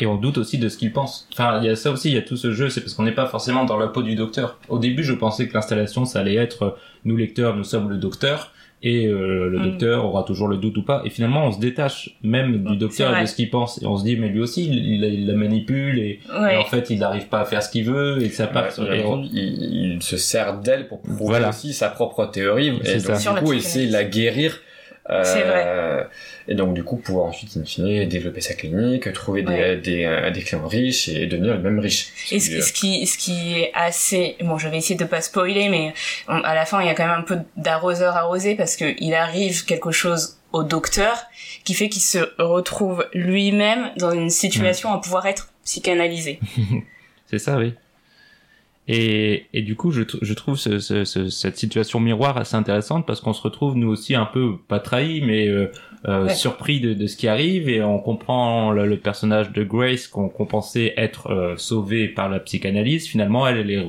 Et on doute aussi de ce qu'il pense. Enfin, il y a ça aussi, il y a tout ce jeu, c'est parce qu'on n'est pas forcément dans la peau du docteur. Au début, je pensais que l'installation, ça allait être, euh, nous lecteurs, nous sommes le docteur, et euh, le Mm. docteur aura toujours le doute ou pas. Et finalement, on se détache même du docteur et de ce qu'il pense, et on se dit, mais lui aussi, il, il, il la manipule, et, en fait, il n'arrive pas à faire ce qu'il veut, et ça part Ouais, sur il, il- il se sert d'elle pour prouver Voilà. aussi sa propre théorie. Et donc du la coup essayer de la guérir C'est vrai. et donc du coup pouvoir ensuite in fine développer sa clinique trouver des, Ouais. des, euh, des clients riches et devenir lui-même riche Et ce, ce qui, ce qui est assez, bon, je vais essayer de pas spoiler, mais on- à la fin, il y a quand même un peu d'arroseur arrosé parce que il arrive quelque chose au docteur qui fait qu'il se retrouve lui-même dans une situation à pouvoir être psychanalysé. [laughs] C'est ça, oui. Et, et du coup, je, tr- je trouve ce- ce- ce- cette situation miroir assez intéressante parce qu'on se retrouve nous aussi un peu pas trahis, mais euh, euh, Ouais. surpris de, de ce qui arrive et on comprend le, le personnage de Grace qu'on pensait être euh, sauvé par la psychanalyse. Finalement, elle, elle est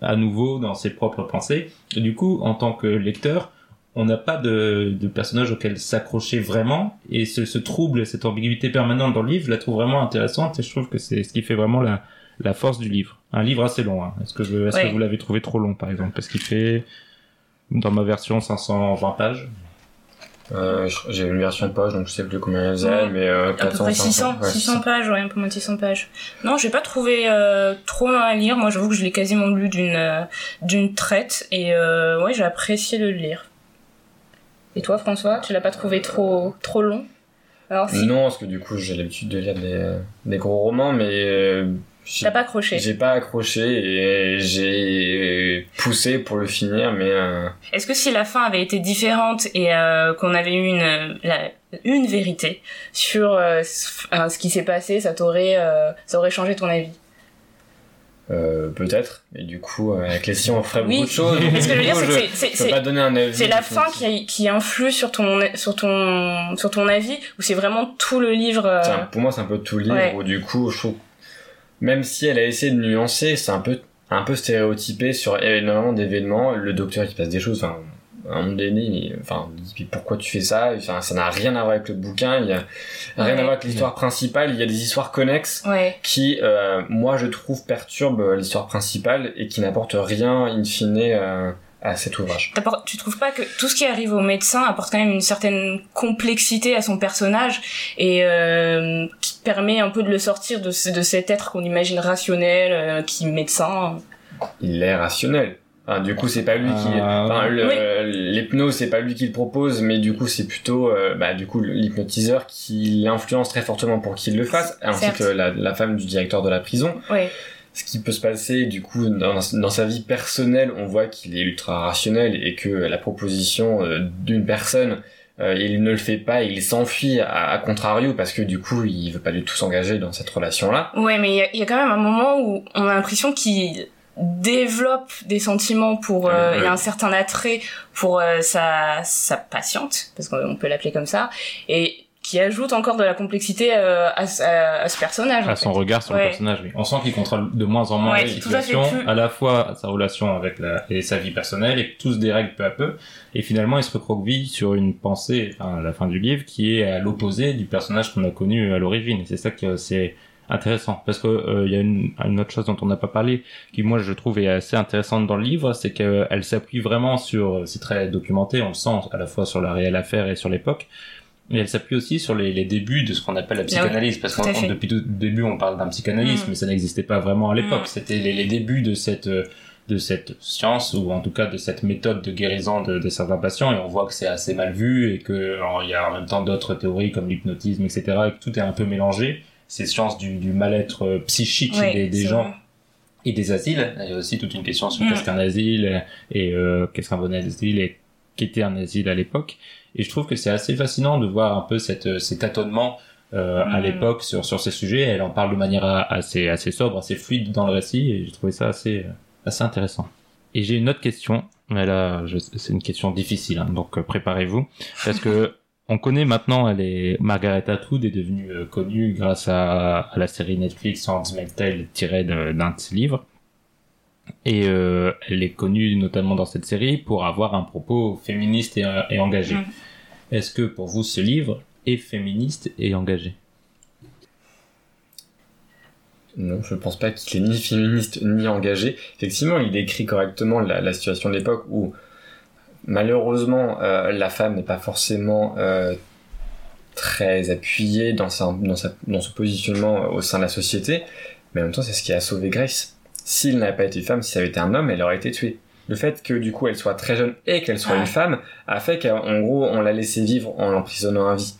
à nouveau dans ses propres pensées. Et du coup, en tant que lecteur, on n'a pas de, de personnage auquel s'accrocher vraiment et ce, ce trouble, cette ambiguïté permanente dans le livre, je la trouve vraiment intéressante et je trouve que c'est ce qui fait vraiment la, la force du livre. Un livre assez long. Hein. Est-ce que, je- est-ce Ouais. que vous l'avez trouvé trop long, par exemple? Parce qu'il fait, dans ma version, 520 pages. euh, j'ai une version de page donc je sais plus combien elle faisait Ouais. mais euh, À peu 400, près 500, 600, ouais, 600 pages, ouais, un peu moins de 600 pages. Non, j'ai pas trouvé euh, trop long à lire. Moi, j'avoue que je l'ai quasiment lu d'une euh, d'une traite et euh, ouais, j'ai apprécié de le lire. Et toi, François, tu l'as pas trouvé trop trop long? Alors si, non parce que du coup j'ai l'habitude de lire des, des gros romans mais euh, t'as pas accroché. j'ai pas accroché et j'ai poussé pour le finir mais euh, Est-ce que si la fin avait été différente et euh, qu'on avait eu une la- une vérité sur euh, ce qui s'est passé, ça t'aurait ça aurait changé ton avis? Euh, peut-être, mais du coup, euh, avec les si on ferait Oui. beaucoup de choses. Mais ce que je veux dire, [laughs] c'est que c'est- pas donner un avis. C'est la fin qui, qui influe sur ton, sur ton, sur ton avis, ou c'est vraiment tout le livre. euh, pour moi, c'est un peu tout le livre Ouais. où du coup, je trouve, même si elle a essayé de nuancer, c'est un peu, un peu stéréotypé sur énormément d'événements. Le docteur qui passe des choses, enfin, un moment donné, il, enfin, pourquoi tu fais ça? Enfin, ça n'a rien à voir avec le bouquin, il y a rien Ouais. à voir avec l'histoire principale, il y a des histoires connexes Ouais, qui, euh, moi, je trouve perturbent l'histoire principale et qui n'apportent rien, in fine, euh, à cet ouvrage. Tu trouves pas que tout ce qui arrive au médecin apporte quand même une certaine complexité à son personnage et euh, qui permet un peu de le sortir de, ce- de cet être qu'on imagine rationnel, euh, qui est médecin. Il est rationnel. Enfin, du coup, c'est pas lui qui. Ah, Enfin, Oui. l'hypnose, c'est pas lui qui le propose, mais du coup, c'est plutôt, euh, bah, du coup, l'hypnotiseur qui l'influence très fortement pour qu'il le fasse, ainsi que la, la femme du directeur de la prison. Ouais. Ce qui peut se passer, du coup, dans, dans sa vie personnelle, on voit qu'il est ultra rationnel et que la proposition euh, d'une personne, euh, il ne le fait pas, il s'enfuit à, à contrario parce que du coup, il veut pas du tout s'engager dans cette relation-là. Ouais, mais il y a- il y, a quand même un moment où on a l'impression qu'il développe des sentiments pour euh, Ouais, et un certain attrait pour euh, sa sa patiente parce qu'on peut l'appeler comme ça et qui ajoute encore de la complexité euh, à, ce- à, à ce personnage. en à son fait. regard sur Ouais. le personnage. Oui. On sent qu'il contrôle de moins en moins Ouais, la situation, plus- à, la fois sa relation avec la, et sa vie personnelle, et que tout se dérègle peu à peu. Et finalement, il se recroqueville sur une pensée, à la fin du livre, qui est à l'opposé du personnage qu'on a connu à l'origine. Et c'est ça que c'est intéressant, parce que euh, il y a une, une autre chose dont on n'a pas parlé, qui moi je trouve est assez intéressante dans le livre, c'est qu'elle s'appuie vraiment sur, c'est très documenté, on le sent à la fois sur la réelle affaire et sur l'époque. Et elle s'appuie aussi sur les, les débuts de ce qu'on appelle la psychanalyse, parce fait. depuis tout le début on parle d'un psychanalyste, Mm. mais ça n'existait pas vraiment à l'époque. Mm. C'était les, les débuts de cette euh, de cette science ou en tout cas de cette méthode de guérison de, de certains patients et on voit que c'est assez mal vu et que alors, il y a en même temps d'autres théories comme l'hypnotisme etc et que tout est un peu mélangé ces sciences du, du mal-être euh, psychique des, gens vrai. et des asiles. Il y a aussi toute une question sur Mm. qu'est-ce qu'un asile et euh, qu'est-ce qu'un bon asile et qu'était un asile à l'époque. Et je trouve que c'est assez fascinant de voir un peu cette, cet tâtonnement euh, à Mm. l'époque sur, sur ces sujets. Elle en parle de manière a- assez, assez sobre, assez fluide dans le récit et j'ai trouvé ça assez, euh, assez intéressant. Et j'ai une autre question, mais là, c'est une question difficile, hein, donc euh, préparez-vous, parce que [laughs] on connaît maintenant, elle est Margaret Atwood est devenue euh, connue grâce à, à la série Netflix Handmaid's Tale tirée d'un de ses livres. Et euh, elle est connue notamment dans cette série pour avoir un propos féministe et, et engagé. Est-ce que pour vous ce livre est féministe et engagé? Non, je pense pas qu'il est ni féministe ni engagé. Effectivement, il décrit correctement la, la situation de l'époque où malheureusement euh, la femme n'est pas forcément euh, très appuyée dans, sa, dans, sa, dans son positionnement au sein de la société, mais en même temps c'est ce qui a sauvé Grace. S'il n'avait pas été femme, si ça avait été un homme, elle aurait été tuée. Le fait que du coup elle soit très jeune et qu'elle soit Ah. une femme a fait qu'en gros on l'a laissé vivre en l'emprisonnant à vie.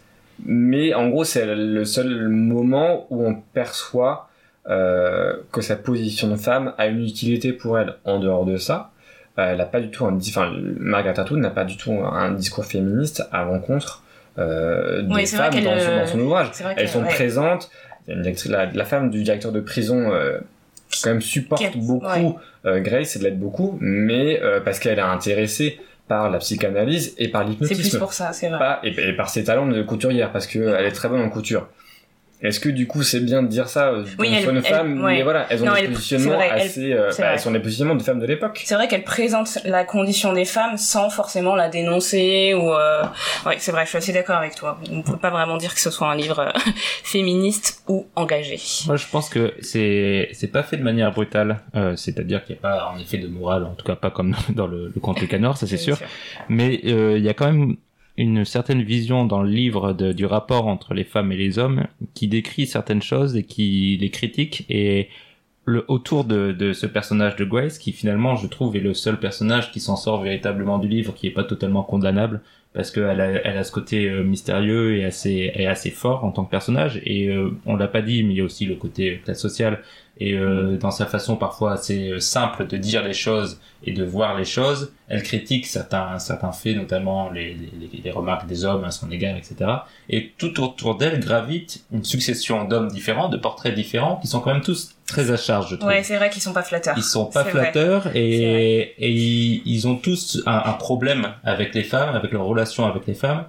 Mais en gros c'est le seul moment où on perçoit euh, que sa position de femme a une utilité pour elle. En dehors de ça, euh, elle a pas du tout un, enfin, Margaret Atwood n'a pas du tout un discours féministe à l'encontre euh, des Oui, femmes dans, son- euh, dans son ouvrage. Elles sont ouais. présentes. Une la, la femme du directeur de prison euh, quand même supporte beaucoup ouais. euh, Grace, elle l'aide beaucoup, mais euh, parce qu'elle est intéressée par la psychanalyse et par C'est l'hypnotisme plus pour ça, c'est vrai. pas, et, et par ses talents de couturière parce que elle est très bonne en couture. Est-ce que du coup c'est bien de dire ça euh, Oui, sur elle- une elle- femme ouais. Mais voilà, elles ont Non, des elle- positionnements c'est vrai, elle- assez, euh, c'est bah, vrai. elles sont des positionnements de femmes de l'époque. C'est vrai qu'elle présente la condition des femmes sans forcément la dénoncer ou. Euh... Ouais, c'est vrai, je suis assez d'accord avec toi. On ne peut pas vraiment dire que ce soit un livre euh, [laughs] féministe ou engagé. Moi, je pense que c'est c'est pas fait de manière brutale. Euh, C'est-à-dire qu'il n'y a pas en effet de morale, en tout cas pas comme [laughs] dans le, le conte Le Canard, ça c'est sûr. Mais euh, il y a quand même une certaine vision dans le livre du rapport entre les femmes et les hommes qui décrit certaines choses et qui les critique. Et le, autour de, de ce personnage de Grace qui finalement je trouve est le seul personnage qui s'en sort véritablement du livre qui est pas totalement condamnable parce qu'elle a, elle a ce côté euh, mystérieux et assez, et assez fort en tant que personnage. Et euh, on l'a pas dit mais il y a aussi le côté classe sociale et euh, dans sa façon parfois assez euh, simple de dire les choses et de voir les choses, elle critique certains certains faits, notamment les, les, les remarques des hommes à son égard, etc. Et tout autour d'elle gravite une succession d'hommes différents, de portraits différents, qui sont quand même tous très à charge, je trouve. Ouais, c'est vrai qu'ils sont pas flatteurs. Ils sont pas vrai. flatteurs et, et ils, ils ont tous un, un problème avec les femmes, avec leur relation avec les femmes,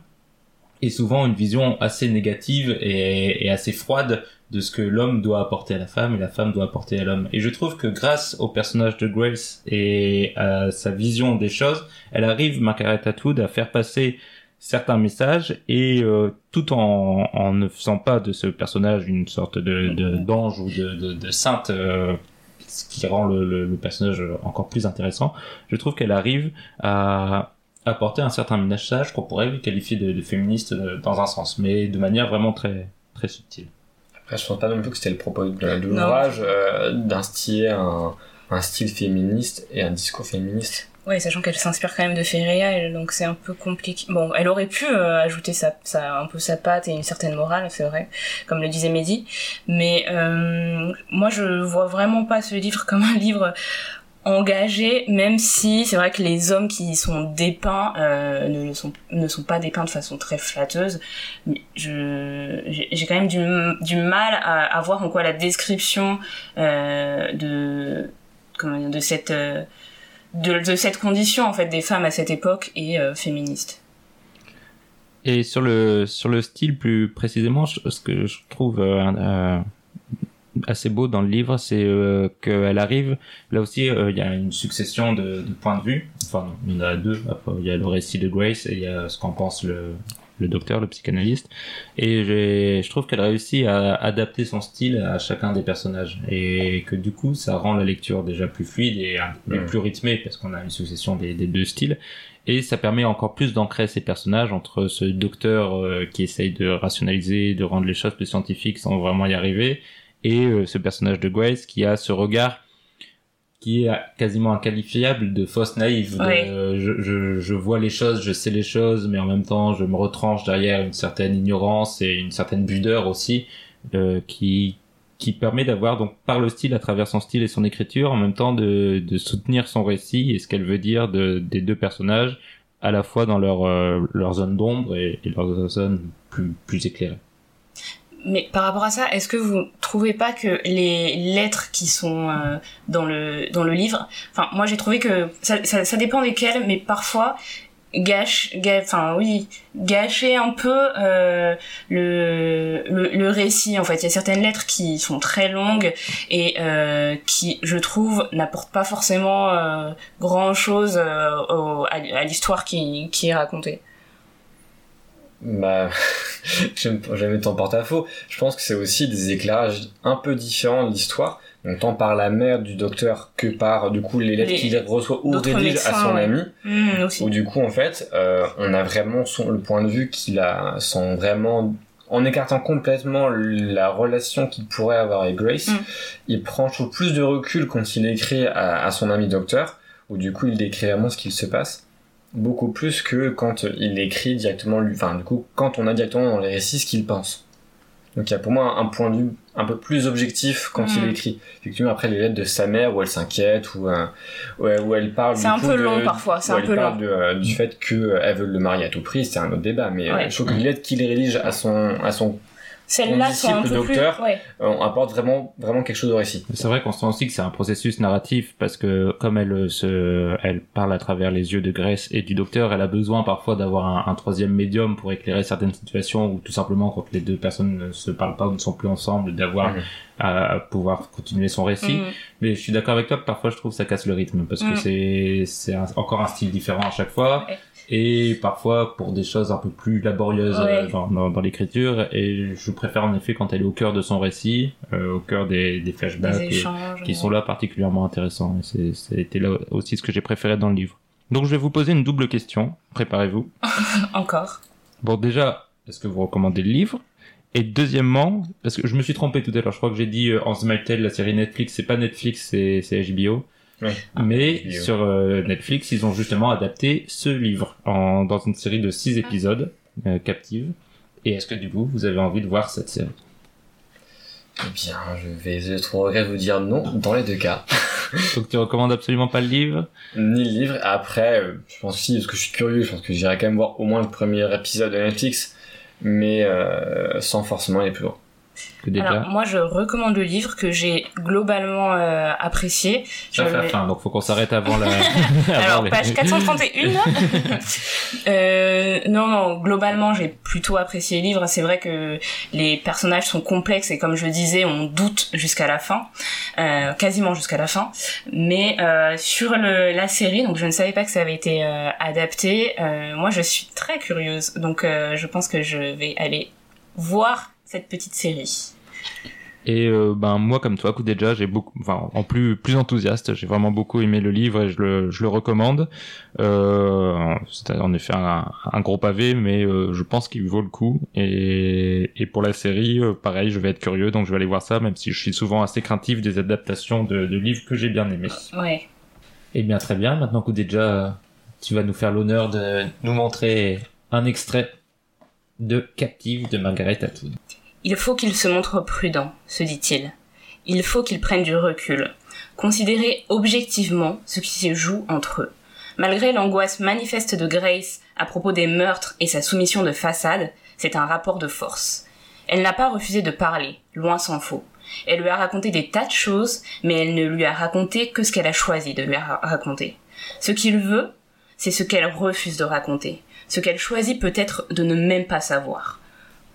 et souvent une vision assez négative et, et assez froide de ce que l'homme doit apporter à la femme et la femme doit apporter à l'homme. Et je trouve que grâce au personnage de Grace et à sa vision des choses, elle arrive, Margaret Atwood, à faire passer certains messages et euh, tout en, en ne faisant pas de ce personnage une sorte de de- d'ange ou de, de, de sainte euh, ce qui rend le, le, le personnage encore plus intéressant. Je trouve qu'elle arrive à apporter un certain message qu'on pourrait qualifier de, de féministe euh, dans un sens, mais de manière vraiment très très subtile. Après, je pense pas non plus que c'était le propos de, l'ouvrage euh, d'instiller un, un style féministe et un discours féministe. Ouais, sachant qu'elle s'inspire quand même de réels, donc c'est un peu compliqué. Bon, elle aurait pu euh, ajouter sa, sa, un peu sa patte et une certaine morale, c'est vrai, comme le disait Mehdi. Mais euh, moi, je vois vraiment pas ce livre comme un livre engagé, même si c'est vrai que les hommes qui y sont dépeints euh, ne, sont, ne sont pas dépeints de façon très flatteuse. Mais je j'ai quand même du, du mal à, voir en quoi la description euh, de comment de cette euh, de, de cette condition en fait des femmes à cette époque est féministe. Et sur le sur le style plus précisément, ce que je trouve assez beau dans le livre, c'est euh, qu'elle arrive. Là aussi, euh, il y a une succession de, de points de vue. Enfin, non, il y en a deux. Il y a le récit de Grace et il y a ce qu'en pense le le docteur, le psychanalyste. Et je trouve qu'elle réussit à adapter son style à chacun des personnages et que du coup, ça rend la lecture déjà plus fluide et, plus rythmée parce qu'on a une succession des, des deux styles et ça permet encore plus d'ancrer ces personnages entre ce docteur euh, qui essaye de rationaliser, de rendre les choses plus scientifiques sans vraiment y arriver, et euh, ce personnage de Grace qui a ce regard qui est quasiment inqualifiable de fausse naïve. Ouais. euh, je, je, je vois les choses, je sais les choses, mais en même temps je me retranche derrière une certaine ignorance et une certaine pudeur aussi, euh, qui qui permet d'avoir donc par le style à travers son style et son écriture en même temps de, de soutenir son récit et ce qu'elle veut dire de, des deux personnages à la fois dans leur euh, leur zone d'ombre et, et leur zone plus plus éclairée. Mais par rapport à ça, est-ce que vous trouvez pas que les lettres qui sont euh, dans le dans le livre, enfin moi j'ai trouvé que ça, ça, ça dépend desquelles, mais parfois gâche, enfin oui, gâcher un peu euh, le, le le récit en fait. Il y a certaines lettres qui sont très longues et euh, qui, je trouve, n'apportent pas forcément euh, grand chose à, à l'histoire qui qui est racontée. Bah, [laughs] j'aime pas- jamais ton porte-à-faux. Je pense que c'est aussi des éclairages un peu différents de l'histoire. Donc tant par la mère du docteur que par du coup les lettres Les- qu'il reçoit ou rédige à son ami. Mmh. Où du coup en fait euh, on a vraiment son, le point de vue qu'il a sans vraiment en écartant complètement la relation qu'il pourrait avoir avec Grace, Mm. il prend je trouve, plus de recul quand il écrit à, à son ami docteur, où du coup il décrit vraiment ce qu'il se passe, beaucoup plus que quand il écrit directement lui, enfin du coup quand on a directement dans les récits ce qu'il pense. Donc il y a pour moi un point de vue un peu plus objectif quand Mm. il écrit. Effectivement après les lettres de sa mère où elle s'inquiète ou euh, où, elle- où elle parle C'est du un peu de- long parfois, c'est un elle peu parle long. de, euh, du fait qu'elle veut le marier à tout prix, c'est un autre débat, mais euh, Ouais. je trouve que les lettres qu'il rédige à son, à son, Celles-là sont un peu plus. docteur. Ouais. euh, on apporte vraiment, vraiment quelque chose au récit. C'est vrai qu'on sent aussi que c'est un processus narratif parce que comme elle euh, se, elle parle à travers les yeux de Grace et du docteur, elle a besoin parfois d'avoir un, un troisième médium pour éclairer certaines situations ou tout simplement quand les deux personnes ne se parlent pas ou ne sont plus ensemble, d'avoir Mhm. à, à pouvoir continuer son récit. Mm. Mais je suis d'accord avec toi que parfois je trouve que ça casse le rythme parce que Mm. c'est c'est encore un style différent à chaque fois Ouais. Et parfois pour des choses un peu plus laborieuses euh, Ouais. dans, dans, dans l'écriture et je préfère en effet quand elle est au cœur de son récit, euh, au cœur des, des flashbacks Des et- qui sont là particulièrement intéressants. Et été là aussi ce que j'ai préféré dans le livre. Donc je vais vous poser une double question. Préparez-vous. [laughs] Encore. Bon déjà, est-ce que vous recommandez le livre? Et deuxièmement, parce que je me suis trompé tout à l'heure, je crois que j'ai dit euh, Hans Tale, la série Netflix, c'est pas Netflix, c'est, c'est HBO. Oui. Mais HBO. sur euh, Netflix, ils ont justement adapté ce livre en, dans une série de six épisodes, euh, Captive. Et est-ce que du coup, vous avez envie de voir cette série? Eh bien, je vais je trop regret de vous dire non dans les deux cas. [laughs] Donc tu recommandes absolument pas le livre? Ni le livre. Après, euh, je pense si, parce que je suis curieux, je pense que j'irai quand même voir au moins le premier épisode de Netflix, mais euh, sans forcément aller plus loin. Que déjà Alors moi je recommande le livre que j'ai globalement euh, apprécié. J'avais- fin, donc faut qu'on s'arrête avant la. [laughs] [laughs] Alors page 431. [laughs] euh, non non globalement j'ai plutôt apprécié le livre. C'est vrai que les personnages sont complexes et comme je le disais on doute jusqu'à la fin, euh, quasiment jusqu'à la fin. Mais euh, sur le, la série donc je ne savais pas que ça avait été euh, adapté. Euh, moi je suis très curieuse donc euh, je pense que je vais aller voir cette petite série. Et euh, ben moi comme toi, coup déjà, j'ai beaucoup, enfin en plus plus enthousiaste, j'ai vraiment beaucoup aimé le livre et je le, je le recommande. Euh, c'est en effet un, un, gros pavé, mais euh, je pense qu'il vaut le coup. Et, et pour la série, euh, pareil, je vais être curieux, donc je vais aller voir ça, même si je suis souvent assez craintif des adaptations de, de livres que j'ai bien aimés. Ouais. Eh bien très bien, maintenant coup déjà, tu vas nous faire l'honneur de nous montrer un extrait de Captive de Margaret Atwood. Il faut qu'il se montre prudent, se dit-il. Il faut qu'il prenne du recul, considérer objectivement ce qui se joue entre eux. Malgré l'angoisse manifeste de Grace à propos des meurtres et sa soumission de façade, c'est un rapport de force. Elle n'a pas refusé de parler, loin s'en faut. Elle lui a raconté des tas de choses, mais elle ne lui a raconté que ce qu'elle a choisi de lui raconter. Ce qu'il veut, c'est ce qu'elle refuse de raconter, ce qu'elle choisit peut-être de ne même pas savoir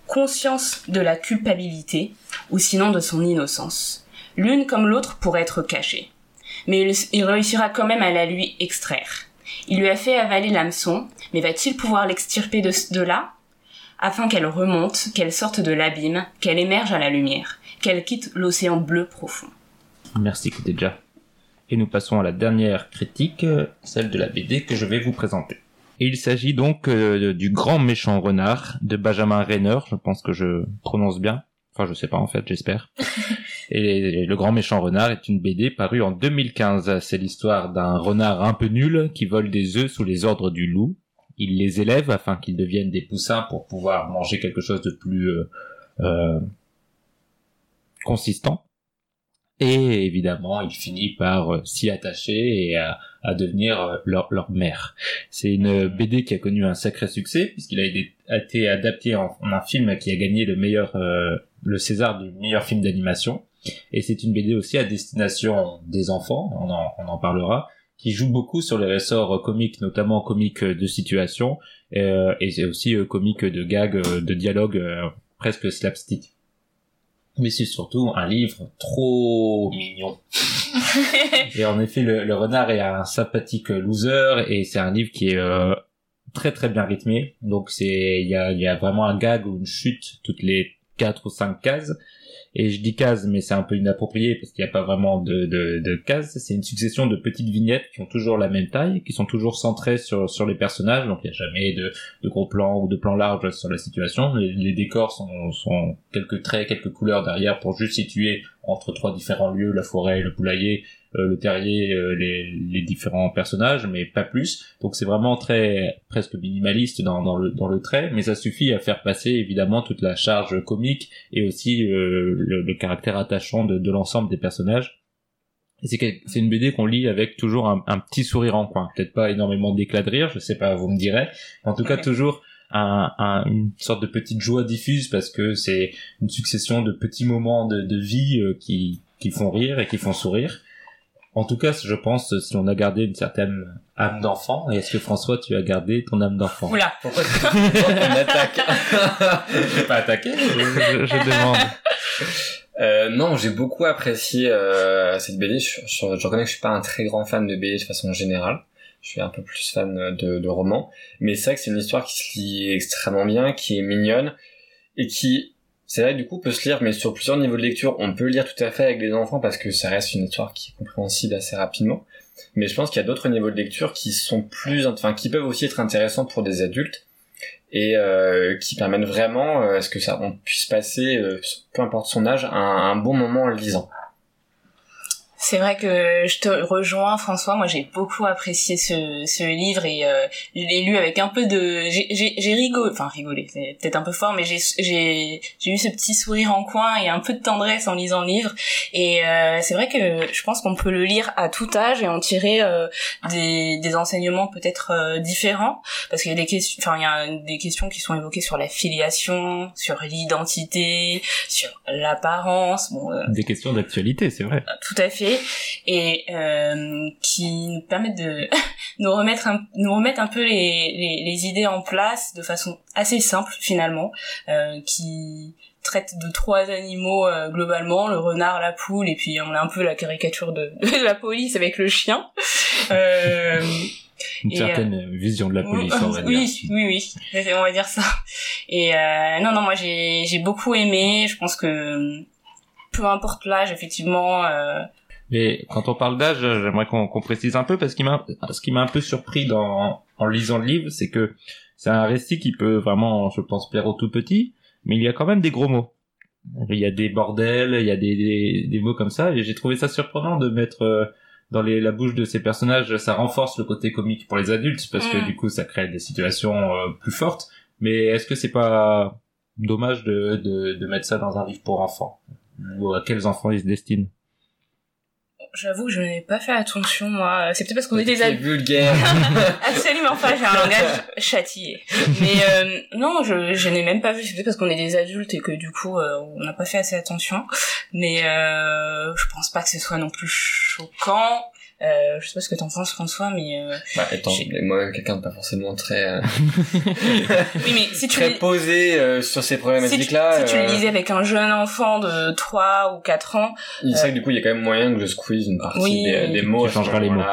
conscience de la culpabilité, ou sinon de son innocence. L'une comme l'autre pourrait être cachée. Mais il, réussira quand même à la lui extraire. Il lui a fait avaler l'hameçon, mais va-t-il pouvoir l'extirper de, là? Afin qu'elle remonte, qu'elle sorte de l'abîme, qu'elle émerge à la lumière, qu'elle quitte l'océan bleu profond. Merci Kouteja. Et nous passons à la dernière critique, celle de la BD que je vais vous présenter. Et il s'agit donc euh, du grand méchant renard de Benjamin Rainer, je pense que je prononce bien. Enfin, je sais pas en fait, j'espère. [laughs] et le grand méchant renard est une BD parue en 2015. C'est l'histoire d'un renard un peu nul qui vole des œufs sous les ordres du loup. Il les élève afin qu'ils deviennent des poussins pour pouvoir manger quelque chose de plus euh, euh, consistant. Et évidemment, il finit par euh, s'y attacher et à, à devenir euh, leur, leur mère. C'est une BD qui a connu un sacré succès puisqu'il a été adapté en, en, un film qui a gagné le meilleur, euh, le César du meilleur film d'animation. Et c'est une BD aussi à destination des enfants, on en, on en parlera, qui joue beaucoup sur les ressorts comiques, notamment comiques de situation, euh, et c'est aussi euh, comique de gags, de dialogue presque slapstick mais c'est surtout un livre trop mignon. [laughs] et en effet, le, le, renard est un sympathique loser et c'est un livre qui est euh, très très bien rythmé. Donc c'est il y a, y a vraiment un gag ou une chute toutes les quatre ou cinq cases et je dis cases, mais c'est un peu inapproprié parce qu'il n'y a pas vraiment de, de, cases. C'est une succession de petites vignettes qui ont toujours la même taille, qui sont toujours centrées sur, sur les personnages. Donc il n'y a jamais de, de gros plans ou de plans larges sur la situation. Les, décors sont, sont quelques traits, quelques couleurs derrière pour juste situer entre trois différents lieux, la forêt, le poulailler, le terrier, euh, les, les, différents personnages, mais pas plus. Donc c'est vraiment très presque minimaliste dans, dans, le, dans le trait, mais ça suffit à faire passer évidemment toute la charge comique et aussi euh, le, le, caractère attachant de, de l'ensemble des personnages. C'est, c'est une BD qu'on lit avec toujours un, un petit sourire en coin. Peut-être pas énormément d'éclat de rire, je sais pas, vous me direz. En tout cas, toujours un, un, une sorte de petite joie diffuse parce que c'est une succession de petits moments de, de vie qui, qui font rire et qui font sourire. En tout cas, je pense, si on a gardé une certaine âme d'enfant, et est-ce que François, tu as gardé ton âme d'enfant? Oula Pourquoi tu [laughs] attaques [laughs] Je vais pas attaquer, je, je demande. Euh, non, j'ai beaucoup apprécié euh, cette BD. Je, je, je, reconnais que je suis pas un très grand fan de BD de façon générale. Je suis un peu plus fan de, de romans, mais c'est vrai que c'est une histoire qui se lit extrêmement bien, qui est mignonne et qui c'est vrai, du coup, peut se lire, mais sur plusieurs niveaux de lecture, on peut lire tout à fait avec les enfants parce que ça reste une histoire qui est compréhensible assez rapidement. Mais je pense qu'il y a d'autres niveaux de lecture qui sont plus, enfin, qui peuvent aussi être intéressants pour des adultes et euh, qui permettent vraiment, euh, à ce que ça, on puisse passer, euh, peu importe son âge, un, un bon moment en lisant. C'est vrai que je te rejoins François, moi j'ai beaucoup apprécié ce, ce livre et euh, je l'ai lu avec un peu de j'ai rigolé, enfin rigolé, c'est peut-être un peu fort mais j'ai eu ce petit sourire en coin et un peu de tendresse en lisant le livre. Et euh, c'est vrai que je pense qu'on peut le lire à tout âge et en tirer euh, des des enseignements peut-être euh, différents. Parce qu'il y a des questions enfin il y a des questions qui sont évoquées sur la filiation, sur l'identité, sur l'apparence, bon euh, des questions d'actualité, c'est vrai. Tout à fait et euh, qui nous permettent de [laughs] nous remettre un, nous remettre un peu les, les, les, idées en place de façon assez simple finalement euh, qui traite de trois animaux euh, globalement le renard la poule et puis on a un peu la caricature de, [laughs] de la police avec le chien euh, une certaine euh, vision de la police on va [laughs] oui, dire. oui oui on va dire ça et non non moi j'ai j'ai beaucoup aimé je pense que peu importe l'âge, effectivement. Euh... Mais quand on parle d'âge, j'aimerais qu'on précise un peu parce qu'il m'a, ce qui m'a un peu surpris dans, en lisant le livre, c'est que c'est un récit qui peut vraiment, je pense, plaire aux tout petits, mais il y a quand même des gros mots. Il y a des bordels, il y a des, des, des mots comme ça, et j'ai trouvé ça surprenant de mettre euh, dans les, la bouche de ces personnages, ça renforce le côté comique pour les adultes, parce que Mm. du coup ça crée des situations euh, plus fortes. Mais est-ce que c'est pas dommage de, de, de mettre ça dans un livre pour enfants? Ou à quels enfants ils se destinent? J'avoue que je n'ai pas fait attention, moi. C'est peut-être parce qu'on est des C'est adultes. vulgaire. [laughs] Absolument pas, j'ai un [laughs] langage châtié. Mais euh, non, je, je n'ai même pas vu, c'est peut-être parce qu'on est des adultes et que du coup, euh, on n'a pas fait assez attention. Mais euh, je pense pas que ce soit non plus choquant. Euh, je sais pas ce que t'en penses, François, mais... Euh... bah, étant J'ai- moi quelqu'un de pas forcément très euh, [laughs] Oui, mais si tu, très posé euh, sur ces si tu, problématiques-là, si tu euh, le lisais avec un jeune enfant de 3 ou 4 ans, il sait que du coup il y a quand même moyen que je squeeze une partie Oui. des, des mots. Tu changeras les mots. mots.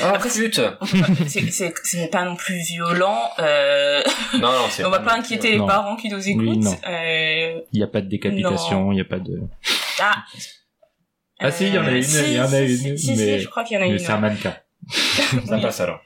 Ah Après, c'est- [laughs] c'est c'est pas non plus violent. Euh... Non non c'est. [laughs] on va pas inquiéter les Non. parents qui nous écoutent. Oui. Euh... Il n'y a pas de décapitation, il n'y a pas de... Ah, Ah si, il y en a Euh, une, si, il y en a une, Si, si, mais- je crois qu'il y en a Mais une. c'est un mannequin. Ça passe alors.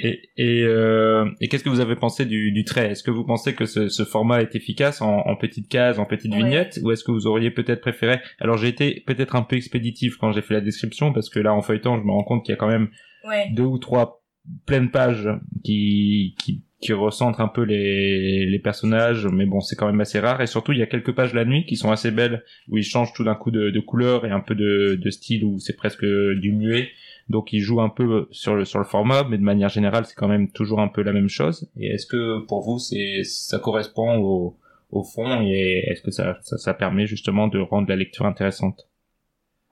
Et, et, euh, et qu'est-ce que vous avez pensé du, du trait? Est-ce que vous pensez que ce, ce format est efficace en, en petites cases, en petites Ouais. vignettes, ou est-ce que vous auriez peut-être préféré? Alors j'ai été peut-être un peu expéditif quand j'ai fait la description, parce que là en feuilletant, je me rends compte qu'il y a quand même Ouais. deux ou trois pleines pages qui, qui, qui recentrent un peu les, les personnages, mais bon, c'est quand même assez rare. Et surtout, il y a quelques pages la nuit qui sont assez belles, où ils changent tout d'un coup de, de couleur et un peu de, de style, où c'est presque du muet. Donc, ils jouent un peu sur le, sur le format, mais de manière générale, c'est quand même toujours un peu la même chose. Et est-ce que pour vous, c'est, ça correspond au, au fond et est-ce que ça, ça, ça permet justement de rendre la lecture intéressante?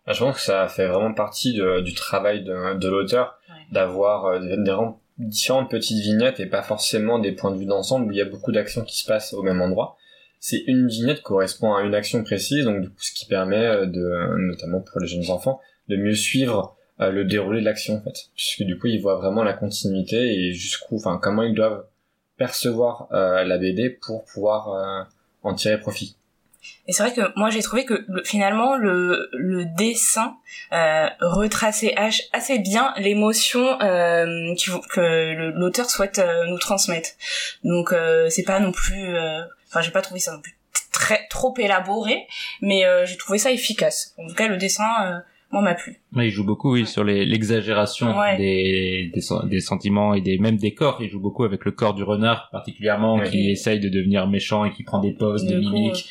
Ah, Je pense que ça fait vraiment partie de- du travail de, de l'auteur Ouais. d'avoir euh, des, des différentes petites vignettes et pas forcément des points de vue d'ensemble où il y a beaucoup d'actions qui se passent au même endroit. C'est une vignette correspond à une action précise, donc du coup ce qui permet euh, de, notamment pour les jeunes enfants, de mieux suivre euh, le déroulé de l'action en fait, puisque du coup ils voient vraiment la continuité et jusqu'où, enfin comment ils doivent percevoir euh, la BD pour pouvoir en tirer profit. Et c'est vrai que moi j'ai trouvé que le- finalement le, le dessin euh, retraçait assez bien l'émotion euh, que l'auteur souhaite euh, nous transmettre. Donc euh, c'est pas non plus, enfin j'ai pas trouvé ça non plus très trop élaboré, mais j'ai trouvé ça efficace. En tout cas le dessin moi m'a plu. Ouais, il joue beaucoup, oui, sur l'exagération Ouais. des, des, sen- des sentiments et des même des corps. Il joue beaucoup avec le corps du renard, particulièrement, Ouais. qui essaye de devenir méchant et qui prend des poses, des mimiques,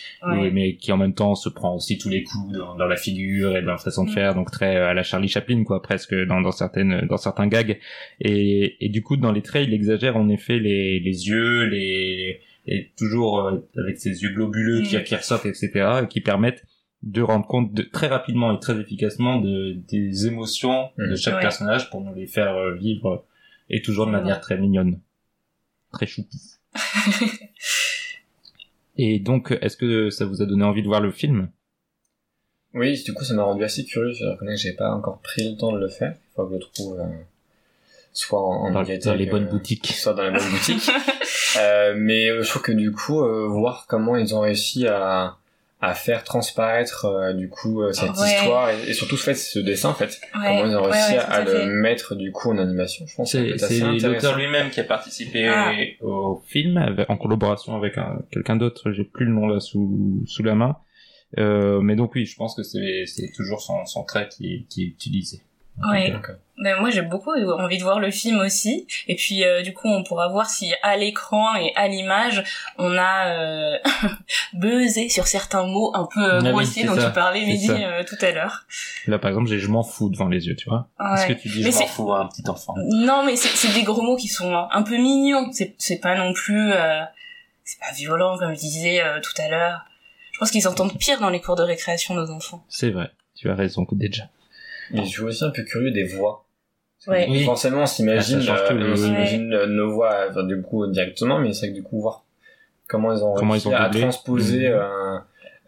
mais qui en même temps se prend aussi tous les coups dans, dans la figure et dans la façon de Mm. faire, donc très euh, à la Charlie Chaplin, quoi, presque dans, dans certaines, dans certains gags. Et, et du coup, dans les traits, il exagère en effet les, les yeux, les, et toujours euh, avec ses yeux globuleux qui, Mm. qui ressortent, etc., et qui permettent de rendre compte de, très rapidement et très efficacement de, des émotions de Mm. chaque Ouais. personnage pour nous les faire euh, vivre et toujours de manière très mignonne. Très choupi. [laughs] et donc, est-ce que ça vous a donné envie de voir le film? Oui, du coup, ça m'a rendu assez curieux. Je reconnais que j'ai pas encore pris le temps de le faire. Il faut que je le trouve euh, soit en, dans, dans les bonnes euh, boutiques soit dans les bonnes [laughs] boutiques. Euh, mais euh, je trouve que du coup, euh, voir comment ils ont réussi à à faire transparaître euh, du coup euh, cette Ouais. histoire et, et surtout fait ce dessin en fait Ouais, comment ils ont réussi ouais, à, tout à à le mettre du coup en animation je pense C'est c'est l'auteur lui-même qui a participé Ah. au film avec- en collaboration avec un- quelqu'un d'autre. J'ai plus le nom là sous sous la main. Euh, mais donc oui, je pense que c'est c'est toujours son, son trait qui est, qui est utilisé. Ouais. Donc, Ben, moi j'ai beaucoup envie de voir le film aussi et puis euh, du coup on pourra voir si à l'écran et à l'image on a euh, [laughs] buzzé sur certains mots un peu euh, Ah oui, grossiers dont ça, tu parlais Mehdi euh, tout à l'heure. Là, par exemple, j'ai je m'en fous devant les yeux, tu vois. Est-ce Ouais. que tu dis Mais je m'en c'est- fous à un petit enfant? Non mais c'est des gros mots qui sont un peu mignons, c'est pas non plus c'est pas violent comme je disais tout à l'heure. Je pense qu'ils entendent pire dans les cours de récréation nos enfants. C'est vrai, tu as raison déjà. Mais je suis aussi un peu curieux des voix Ouais. Oui. forcément on s'imagine Ah, euh, on s'imagine euh, nos voix enfin, du coup directement mais c'est vrai que du coup voir comment ils ont Comment réussi ils ont à doublé. transposer Mhm.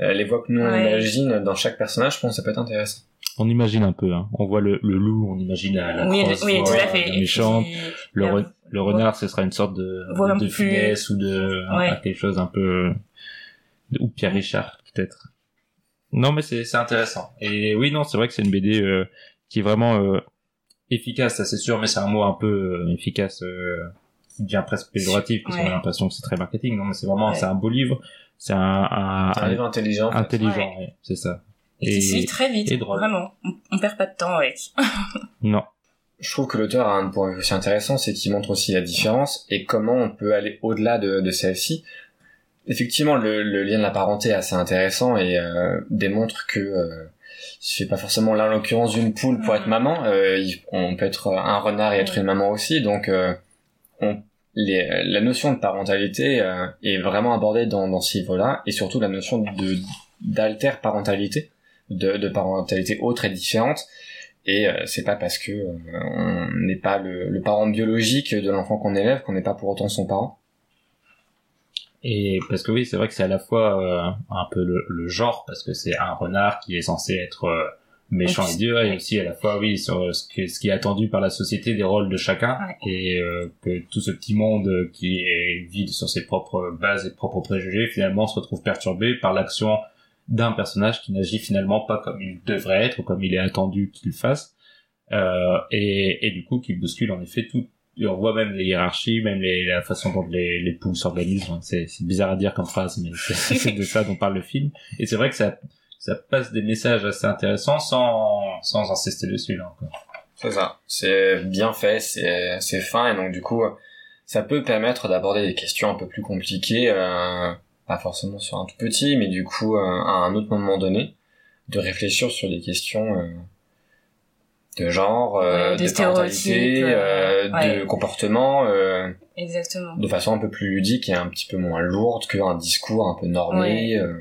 euh, les voix que nous on Ouais. imagine dans chaque personnage je pense que ça peut être intéressant On imagine un peu, hein. On voit le, le loup, on imagine la, la oui, oui, tout à fait. Et méchante. puis, Le, re- le renard, ce sera une sorte de, de finesse ou de, Ouais. quelque chose un peu, ou Pierre Richard, peut-être. Non, mais c'est c'est intéressant. Et oui, non, c'est vrai que c'est une BD euh, qui est vraiment euh, efficace, ça c'est sûr, mais c'est un mot un peu euh, efficace euh, qui devient presque péjoratif parce qu'on Ouais. a l'impression que c'est très marketing. Non, mais c'est vraiment Ouais. c'est un beau livre, c'est un, un, C'est un livre intelligent. intelligent, ouais, c'est ça. Et lit très vite. et drôle. Vraiment. On, on perd pas de temps avec. [laughs] Non. Je trouve que l'auteur a un point aussi intéressant, c'est qu'il montre aussi la différence et comment on peut aller au-delà de, de celle-ci. Effectivement, le, le lien de la parenté est assez intéressant et euh, démontre que euh, il fait pas forcément là en l'occurrence d'une poule pour Mhm. être maman. Euh, il- on peut être un renard et être Oui. une maman aussi. Donc, euh, on, les- la notion de parentalité euh, est vraiment abordée dans, dans ce livre-là et surtout la notion de d'alter parentalité, de, de parentalité autre et différente. Et euh, c'est pas parce que euh, on n'est pas le, le parent biologique de l'enfant qu'on élève qu'on n'est pas pour autant son parent. Et parce que oui, c'est vrai que c'est à la fois euh, un peu le, le genre, parce que c'est un renard qui est censé être euh, méchant et dur, et aussi à la fois, oui, sur ce, que, ce qui est attendu par la société des rôles de chacun, et euh, que tout ce petit monde euh, qui est vide sur ses propres bases et propres préjugés, finalement, se retrouve perturbé par l'action d'un personnage qui n'agit finalement pas comme il devrait être, ou comme il est attendu qu'il fasse, euh, et, et du coup qui bouscule en effet tout, on voit même les hiérarchies, même les, la façon dont les, les poules s'organisent. Hein. C'est, c'est bizarre à dire comme phrase, mais c'est, [laughs] c'est de ça dont parle le film. Et c'est vrai que ça, ça passe des messages assez intéressants sans, sans insister dessus, là encore. C'est ça. C'est bien fait, c'est c'est fin et donc du coup ça peut permettre d'aborder des questions un peu plus compliquées, euh, pas forcément sur un tout petit, mais du coup euh, à un autre moment donné, de réfléchir sur des questions euh, de genre, euh, Ouais, de de, parentalité, euh, euh, ouais. de comportement. euh, Exactement. de façon un peu plus ludique et un petit peu moins lourde qu'un discours un peu normé euh,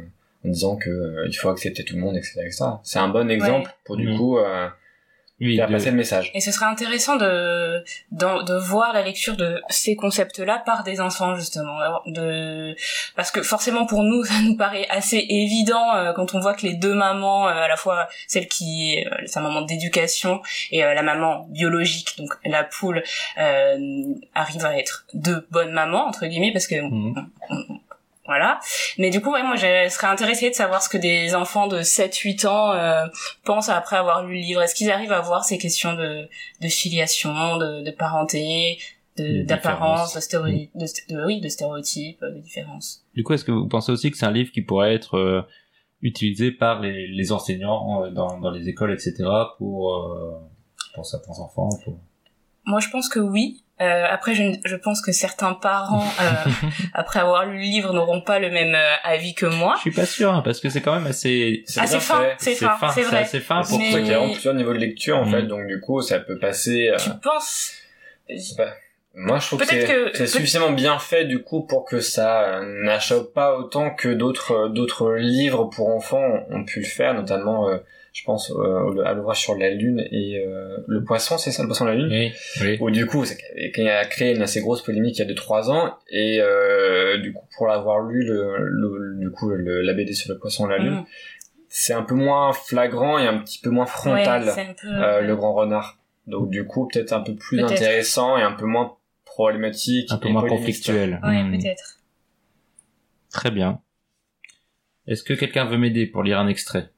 en disant que euh, il faut accepter tout le monde etc etc c'est un bon exemple pour du Mhm. coup euh, Oui, faire de- passer le message Et ce serait intéressant de, de, de voir la lecture de ces concepts-là par des enfants, justement. De, parce que forcément, pour nous, [laughs] ça nous paraît assez évident euh, quand on voit que les deux mamans, euh, à la fois celle qui est euh, sa maman d'éducation et euh, la maman biologique, donc la poule, euh, arrivent à être deux bonnes mamans, entre guillemets, parce que Mhm. Voilà. Mais du coup, ouais, moi, je serais intéressée de savoir ce que des enfants de 7-8 ans euh, pensent après avoir lu le livre. Est-ce qu'ils arrivent à voir ces questions de, de filiation, de, de parenté, de- d'apparence, de, stéréo- de, sté- de- oui, de stéréotypes, de différences. Du coup, est-ce que vous pensez aussi que c'est un livre qui pourrait être euh, utilisé par les, les enseignants euh, dans, dans les écoles, etc., pour, euh, pour certains enfants pour... Moi, je pense que oui. Euh, après, je, je pense que certains parents, euh, [laughs] après avoir lu le livre, n'auront pas le même euh, avis que moi. Je suis pas sûr, hein, parce que c'est quand même assez... c'est c'est fin, c'est fin, c'est c'est vrai. assez fin c'est pour Mais- y a vraiment plusieurs niveaux de lecture en fait donc du coup ça peut passer euh, Tu penses c'est pas- moi je trouve que c'est que- c'est suffisamment bien fait du coup pour que ça n'achoppe pas autant que d'autres d'autres livres pour enfants ont pu le faire notamment euh, je pense euh, à l'ouvrage sur la lune et euh, le poisson c'est ça le poisson de la lune? Oui, oui. où du coup qui a créé une assez grosse polémique il y a 2-3 ans et euh, du coup pour l'avoir lu le, le- du coup le, la BD sur le poisson de la lune Mm. c'est un peu moins flagrant et un petit peu moins frontal Ouais, peu... euh, le grand renard donc du coup peut-être un peu plus intéressant et un peu moins problématique Un peu et moins conflictuel. Ouais, Hmm. peut-être. Très bien. Est-ce que quelqu'un veut m'aider pour lire un extrait?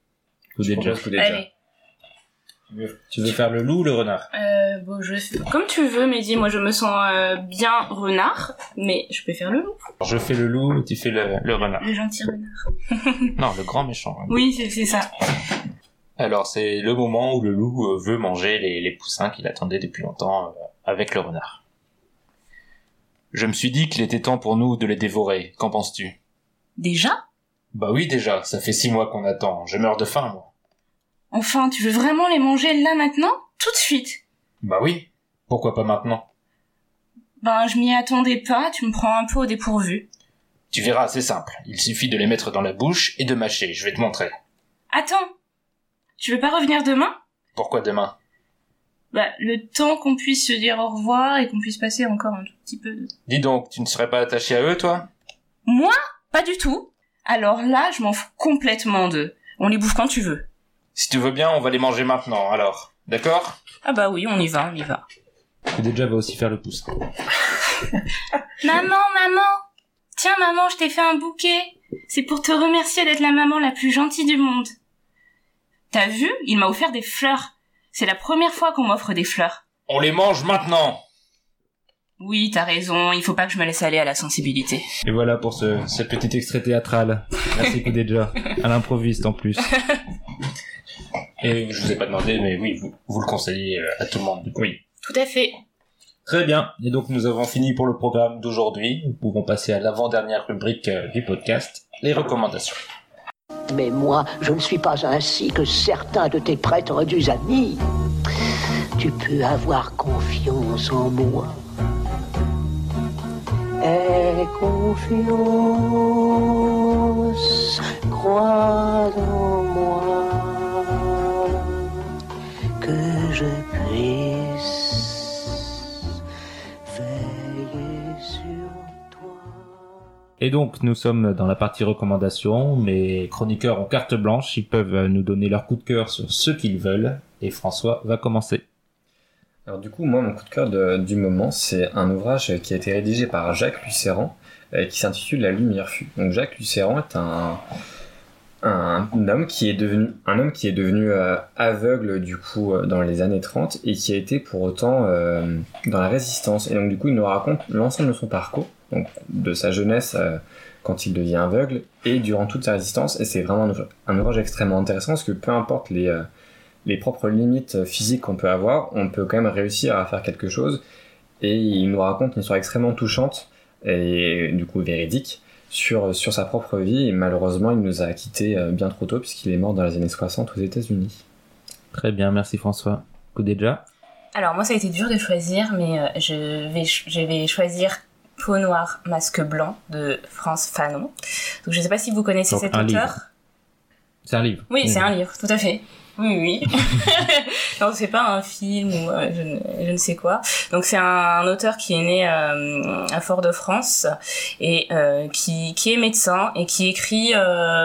Ou Je déjà que déjà. Allez. Tu veux faire le loup ou le renard Euh, bon, je... Comme tu veux, Mehdi, moi je me sens euh, bien renard, mais je peux faire le loup, Je fais le loup et tu fais le, le renard. le gentil renard. [laughs] Non, le grand méchant. hein. Oui, c'est ça. Alors, c'est le moment où le loup euh, veut manger les, les poussins qu'il attendait depuis longtemps euh, avec le renard. Je me suis dit qu'il était temps pour nous de les dévorer. Qu'en penses-tu? Déjà? Bah oui, déjà, ça fait six mois qu'on attend. Je meurs de faim, moi. Enfin, tu veux vraiment les manger là maintenant? Tout de suite Bah oui. Pourquoi pas maintenant? Ben, je m'y attendais pas, tu me prends un peu au dépourvu. Tu verras, c'est simple. Il suffit de les mettre dans la bouche et de mâcher. Je vais te montrer. Attends Tu veux pas revenir demain? Pourquoi demain? Bah, le temps qu'on puisse se dire au revoir et qu'on puisse passer encore un tout petit peu de... Dis donc, tu ne serais pas attaché à eux, toi? Moi? Pas du tout Alors là, je m'en fous complètement d'eux. On les bouffe quand tu veux. Si tu veux bien, on va les manger maintenant, alors. D'accord? Ah bah oui, on y va, on y va. déjà va aussi faire le pouce. [laughs] Maman, maman Tiens, maman, je t'ai fait un bouquet. C'est pour te remercier d'être la maman la plus gentille du monde. T'as vu? Il m'a offert des fleurs. C'est la première fois qu'on m'offre des fleurs. On les mange maintenant Oui, t'as raison, il faut pas que je me laisse aller à la sensibilité. Et voilà pour ce, ce petit extrait théâtral. Merci déjà. [laughs] À l'improviste en plus. [laughs] Et je vous ai pas demandé, mais oui, vous, vous le conseillez euh, à tout le monde. du coup. Oui. Tout à fait. Très bien. Et donc nous avons fini pour le programme d'aujourd'hui. Nous pouvons passer à l'avant-dernière rubrique euh, du podcast, les recommandations. Mais moi, je ne suis pas ainsi que certains de tes prêtres du amis. Tu peux avoir confiance en moi. Aie confiance, crois en moi, Et donc nous sommes dans la partie recommandations. Mes chroniqueurs ont carte blanche. Ils peuvent euh, nous donner leur coup de cœur sur ce qu'ils veulent. Et François va commencer. Alors du coup, moi, mon coup de cœur du moment, c'est un ouvrage qui a été rédigé par Jacques Lucéran, euh, qui s'intitule La lumière fut. Donc Jacques Lucéran est un, homme qui est devenu un homme qui est devenu euh, aveugle du coup dans les années 30 et qui a été pour autant dans la résistance. Et donc du coup, il nous raconte l'ensemble de son parcours, donc de sa jeunesse euh, quand il devient aveugle et durant toute sa résistance. Et c'est vraiment un ouvrage, un ouvrage extrêmement intéressant parce que peu importe les euh, les propres limites physiques qu'on peut avoir, on peut quand même réussir à faire quelque chose. Et il nous raconte une histoire extrêmement touchante et du coup véridique sur, sur sa propre vie. Et malheureusement, il nous a quittés euh, bien trop tôt puisqu'il est mort dans les années 60 aux États-Unis. Très bien, merci François. Coup déjà. Alors moi ça a été dur de choisir, mais euh, je vais je vais choisir Peau noire, masque blanc de France Fanon. Donc je sais pas si vous connaissez Donc, cet auteur. C'est un livre. Oui, c'est un livre, tout à fait. Oui, oui. [laughs] non, c'est pas un film ou euh, je, ne, je ne sais quoi. Donc c'est un, un auteur qui est né euh, à Fort-de-France et euh, qui, qui est médecin et qui écrit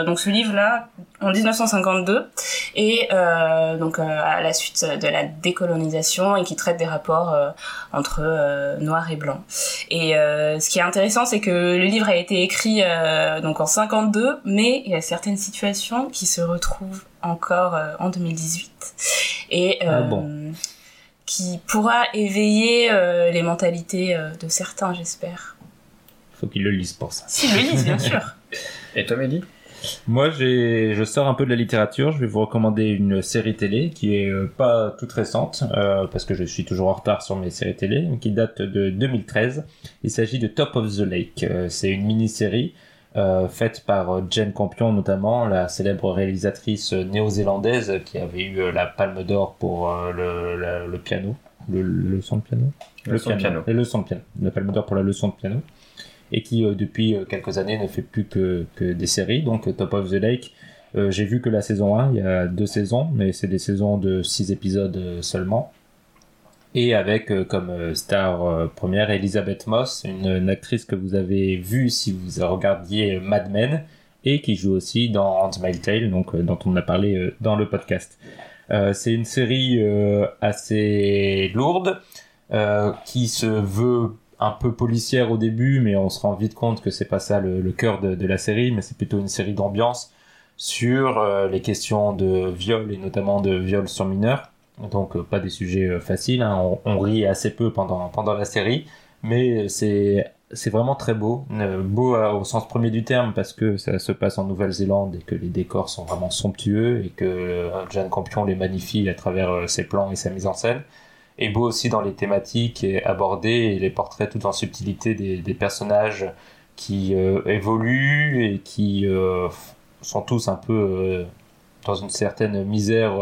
donc ce livre-là en 1952 et euh, donc euh, à la suite de la décolonisation et qui traite des rapports euh, entre euh, noir et blanc. Et euh, ce qui est intéressant, c'est que le livre a été écrit euh, donc en 52, mais il y a certaines situations qui se retrouvent encore euh, en 2018 et euh, Ah bon. qui pourra éveiller euh, les mentalités euh, de certains, j'espère. Faut qu'il le lise pour ça. S'ils le lisent, bien [laughs] sûr. Et toi, Mehdi Moi, je sors un peu de la littérature. Je vais vous recommander une série télé qui est euh, pas toute récente, euh, parce que je suis toujours en retard sur mes séries télé, qui date de 2013. Il s'agit de Top of the Lake. Euh, c'est une mini-série euh, faite par Jane Campion notamment, la célèbre réalisatrice néo-zélandaise qui avait eu la Palme d'Or pour euh, le, la- le piano. Le, le son de piano? Le piano. La leçon de piano. La Palme d'Or pour la leçon de piano. Et qui, euh, depuis euh, quelques années, ne fait plus que, des séries. Donc, euh, Top of the Lake, j'ai vu que la saison 1, il y a deux saisons, mais c'est des saisons de 6 épisodes seulement. Et avec comme star première Elisabeth Moss, une, actrice que vous avez vue si vous regardiez Mad Men, et qui joue aussi dans Handmaid's Tale, donc, dont on a parlé dans le podcast. C'est une série assez lourde, qui se veut un peu policière au début, mais on se rend vite compte que c'est pas ça le, cœur de, la série, mais c'est plutôt une série d'ambiance sur euh, les questions de viol et notamment de viol sur mineurs. Donc euh, pas des sujets euh, faciles, hein. on, on rit assez peu pendant, pendant la série, mais c'est c'est vraiment très beau, beau au sens premier du terme parce que ça se passe en Nouvelle-Zélande et que les décors sont vraiment somptueux et que Jeanne Campion les magnifie à travers ses plans et sa mise en scène et beau aussi dans les thématiques abordées et les portraits tout en subtilité des, personnages qui euh, évoluent et qui euh, sont tous un peu euh, dans une certaine misère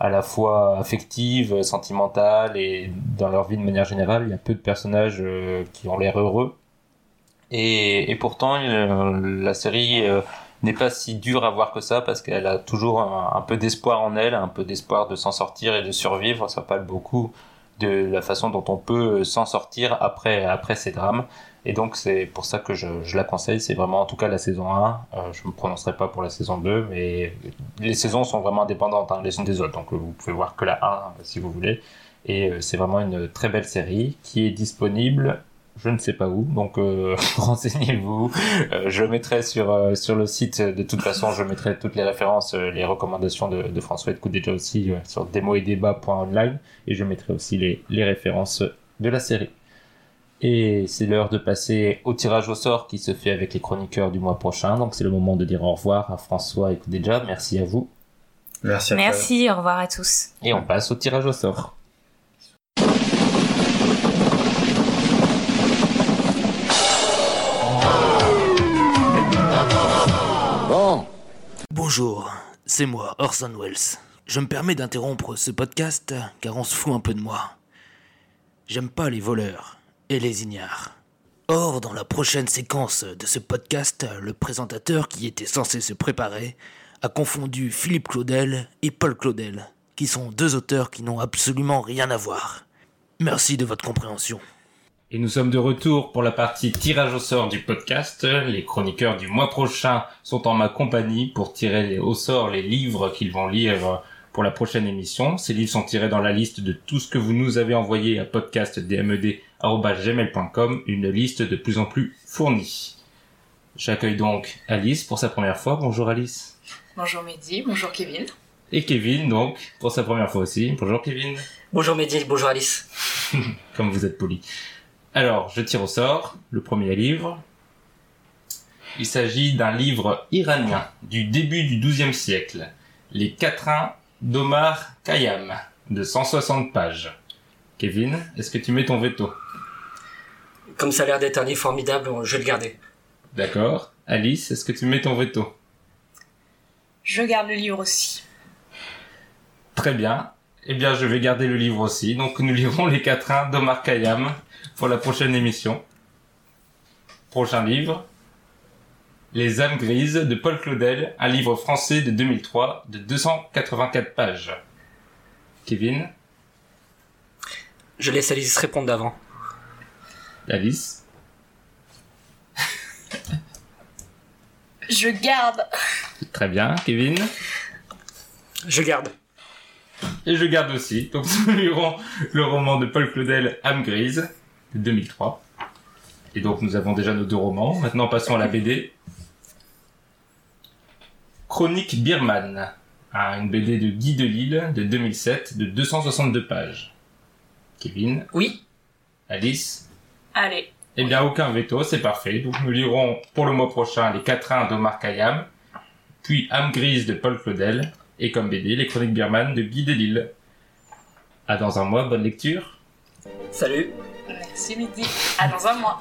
à la fois affective, sentimentale et dans leur vie de manière générale. Il y a peu de personnages qui ont l'air heureux. Et, pourtant, la série n'est pas si dure à voir que ça parce qu'elle a toujours un, peu d'espoir en elle, un peu d'espoir de s'en sortir et de survivre. Ça parle beaucoup de la façon dont on peut s'en sortir après, ces drames. Et donc c'est pour ça que je, la conseille. C'est vraiment en tout cas la saison 1. Euh, je me prononcerai pas pour la saison 2, mais les saisons sont vraiment indépendantes hein, les unes des autres. Donc euh, vous pouvez voir que la 1 si vous voulez. Et euh, c'est vraiment une très belle série qui est disponible je ne sais pas où, donc euh, [laughs] renseignez-vous. Euh, je mettrai sur euh, sur le site, de toute façon, je mettrai toutes les références, euh, les recommandations de, de François et de déjà aussi euh, sur démoetdébat.online et je mettrai aussi les, les références de la série. Et c'est l'heure de passer au tirage au sort qui se fait avec les chroniqueurs du mois prochain, donc c'est le moment de dire au revoir à François et déjà. Merci à vous. Merci à toi. Merci, au revoir à tous. Et on passe au tirage au sort. Bon, Bonjour, c'est moi, Orson Welles. Je me permets d'interrompre ce podcast car on se fout un peu de moi. J'aime pas les voleurs et les ignares. Or, dans la prochaine séquence de ce podcast, le présentateur qui était censé se préparer a confondu Philippe Claudel et Paul Claudel, qui sont deux auteurs qui n'ont absolument rien à voir. Merci de votre compréhension. Et nous sommes de retour pour la partie tirage au sort du podcast. Les chroniqueurs du mois prochain sont en ma compagnie pour tirer au sort les livres qu'ils vont lire pour la prochaine émission. Ces livres sont tirés dans la liste de tout ce que vous nous avez envoyé à podcastdmed.gmail.com, une liste de plus en plus fournie. J'accueille donc Alice pour sa première fois. Bonjour Alice. Bonjour Mehdi, bonjour Kevin. Et Kevin donc pour sa première fois aussi. Bonjour Kevin. Bonjour Mehdi, bonjour Alice. [laughs] comme vous êtes poli. Alors, je tire au sort le premier livre. Il s'agit d'un livre iranien du début du XIIe siècle, Les Quatrains d'Omar Khayyam, de 160 pages. Kevin, est-ce que tu mets ton veto? Comme ça a l'air d'être un livre formidable, je vais le garder. D'accord. Alice, est-ce que tu mets ton veto? Je garde le livre aussi. Très bien. Eh bien, je vais garder le livre aussi. Donc, nous lirons Les Quatrains d'Omar Khayyam pour la prochaine émission. Prochain livre. Les âmes grises de Paul Claudel, un livre français de 2003 de 284 pages. Kevin, Je laisse Alice répondre d'avant. Alice, Je garde. très bien. Kevin, Je garde. et je garde aussi. Donc, [laughs] nous lirons le roman de Paul Claudel, âme grise, de 2003. Et donc, nous avons déjà nos deux romans. Maintenant, passons à la BD. Chronique Birman, à une BD de Guy Delisle de 2007 de 262 pages. Kevin, Oui Alice, Allez, eh bien aucun veto, c'est parfait. Donc nous lirons pour le mois prochain les quatrains d'Omar Khayyam, puis âme grise de Paul Claudel, et comme BD les chroniques Birman de Guy Delisle. À dans un mois, bonne lecture. Salut Merci Midi. À dans un mois.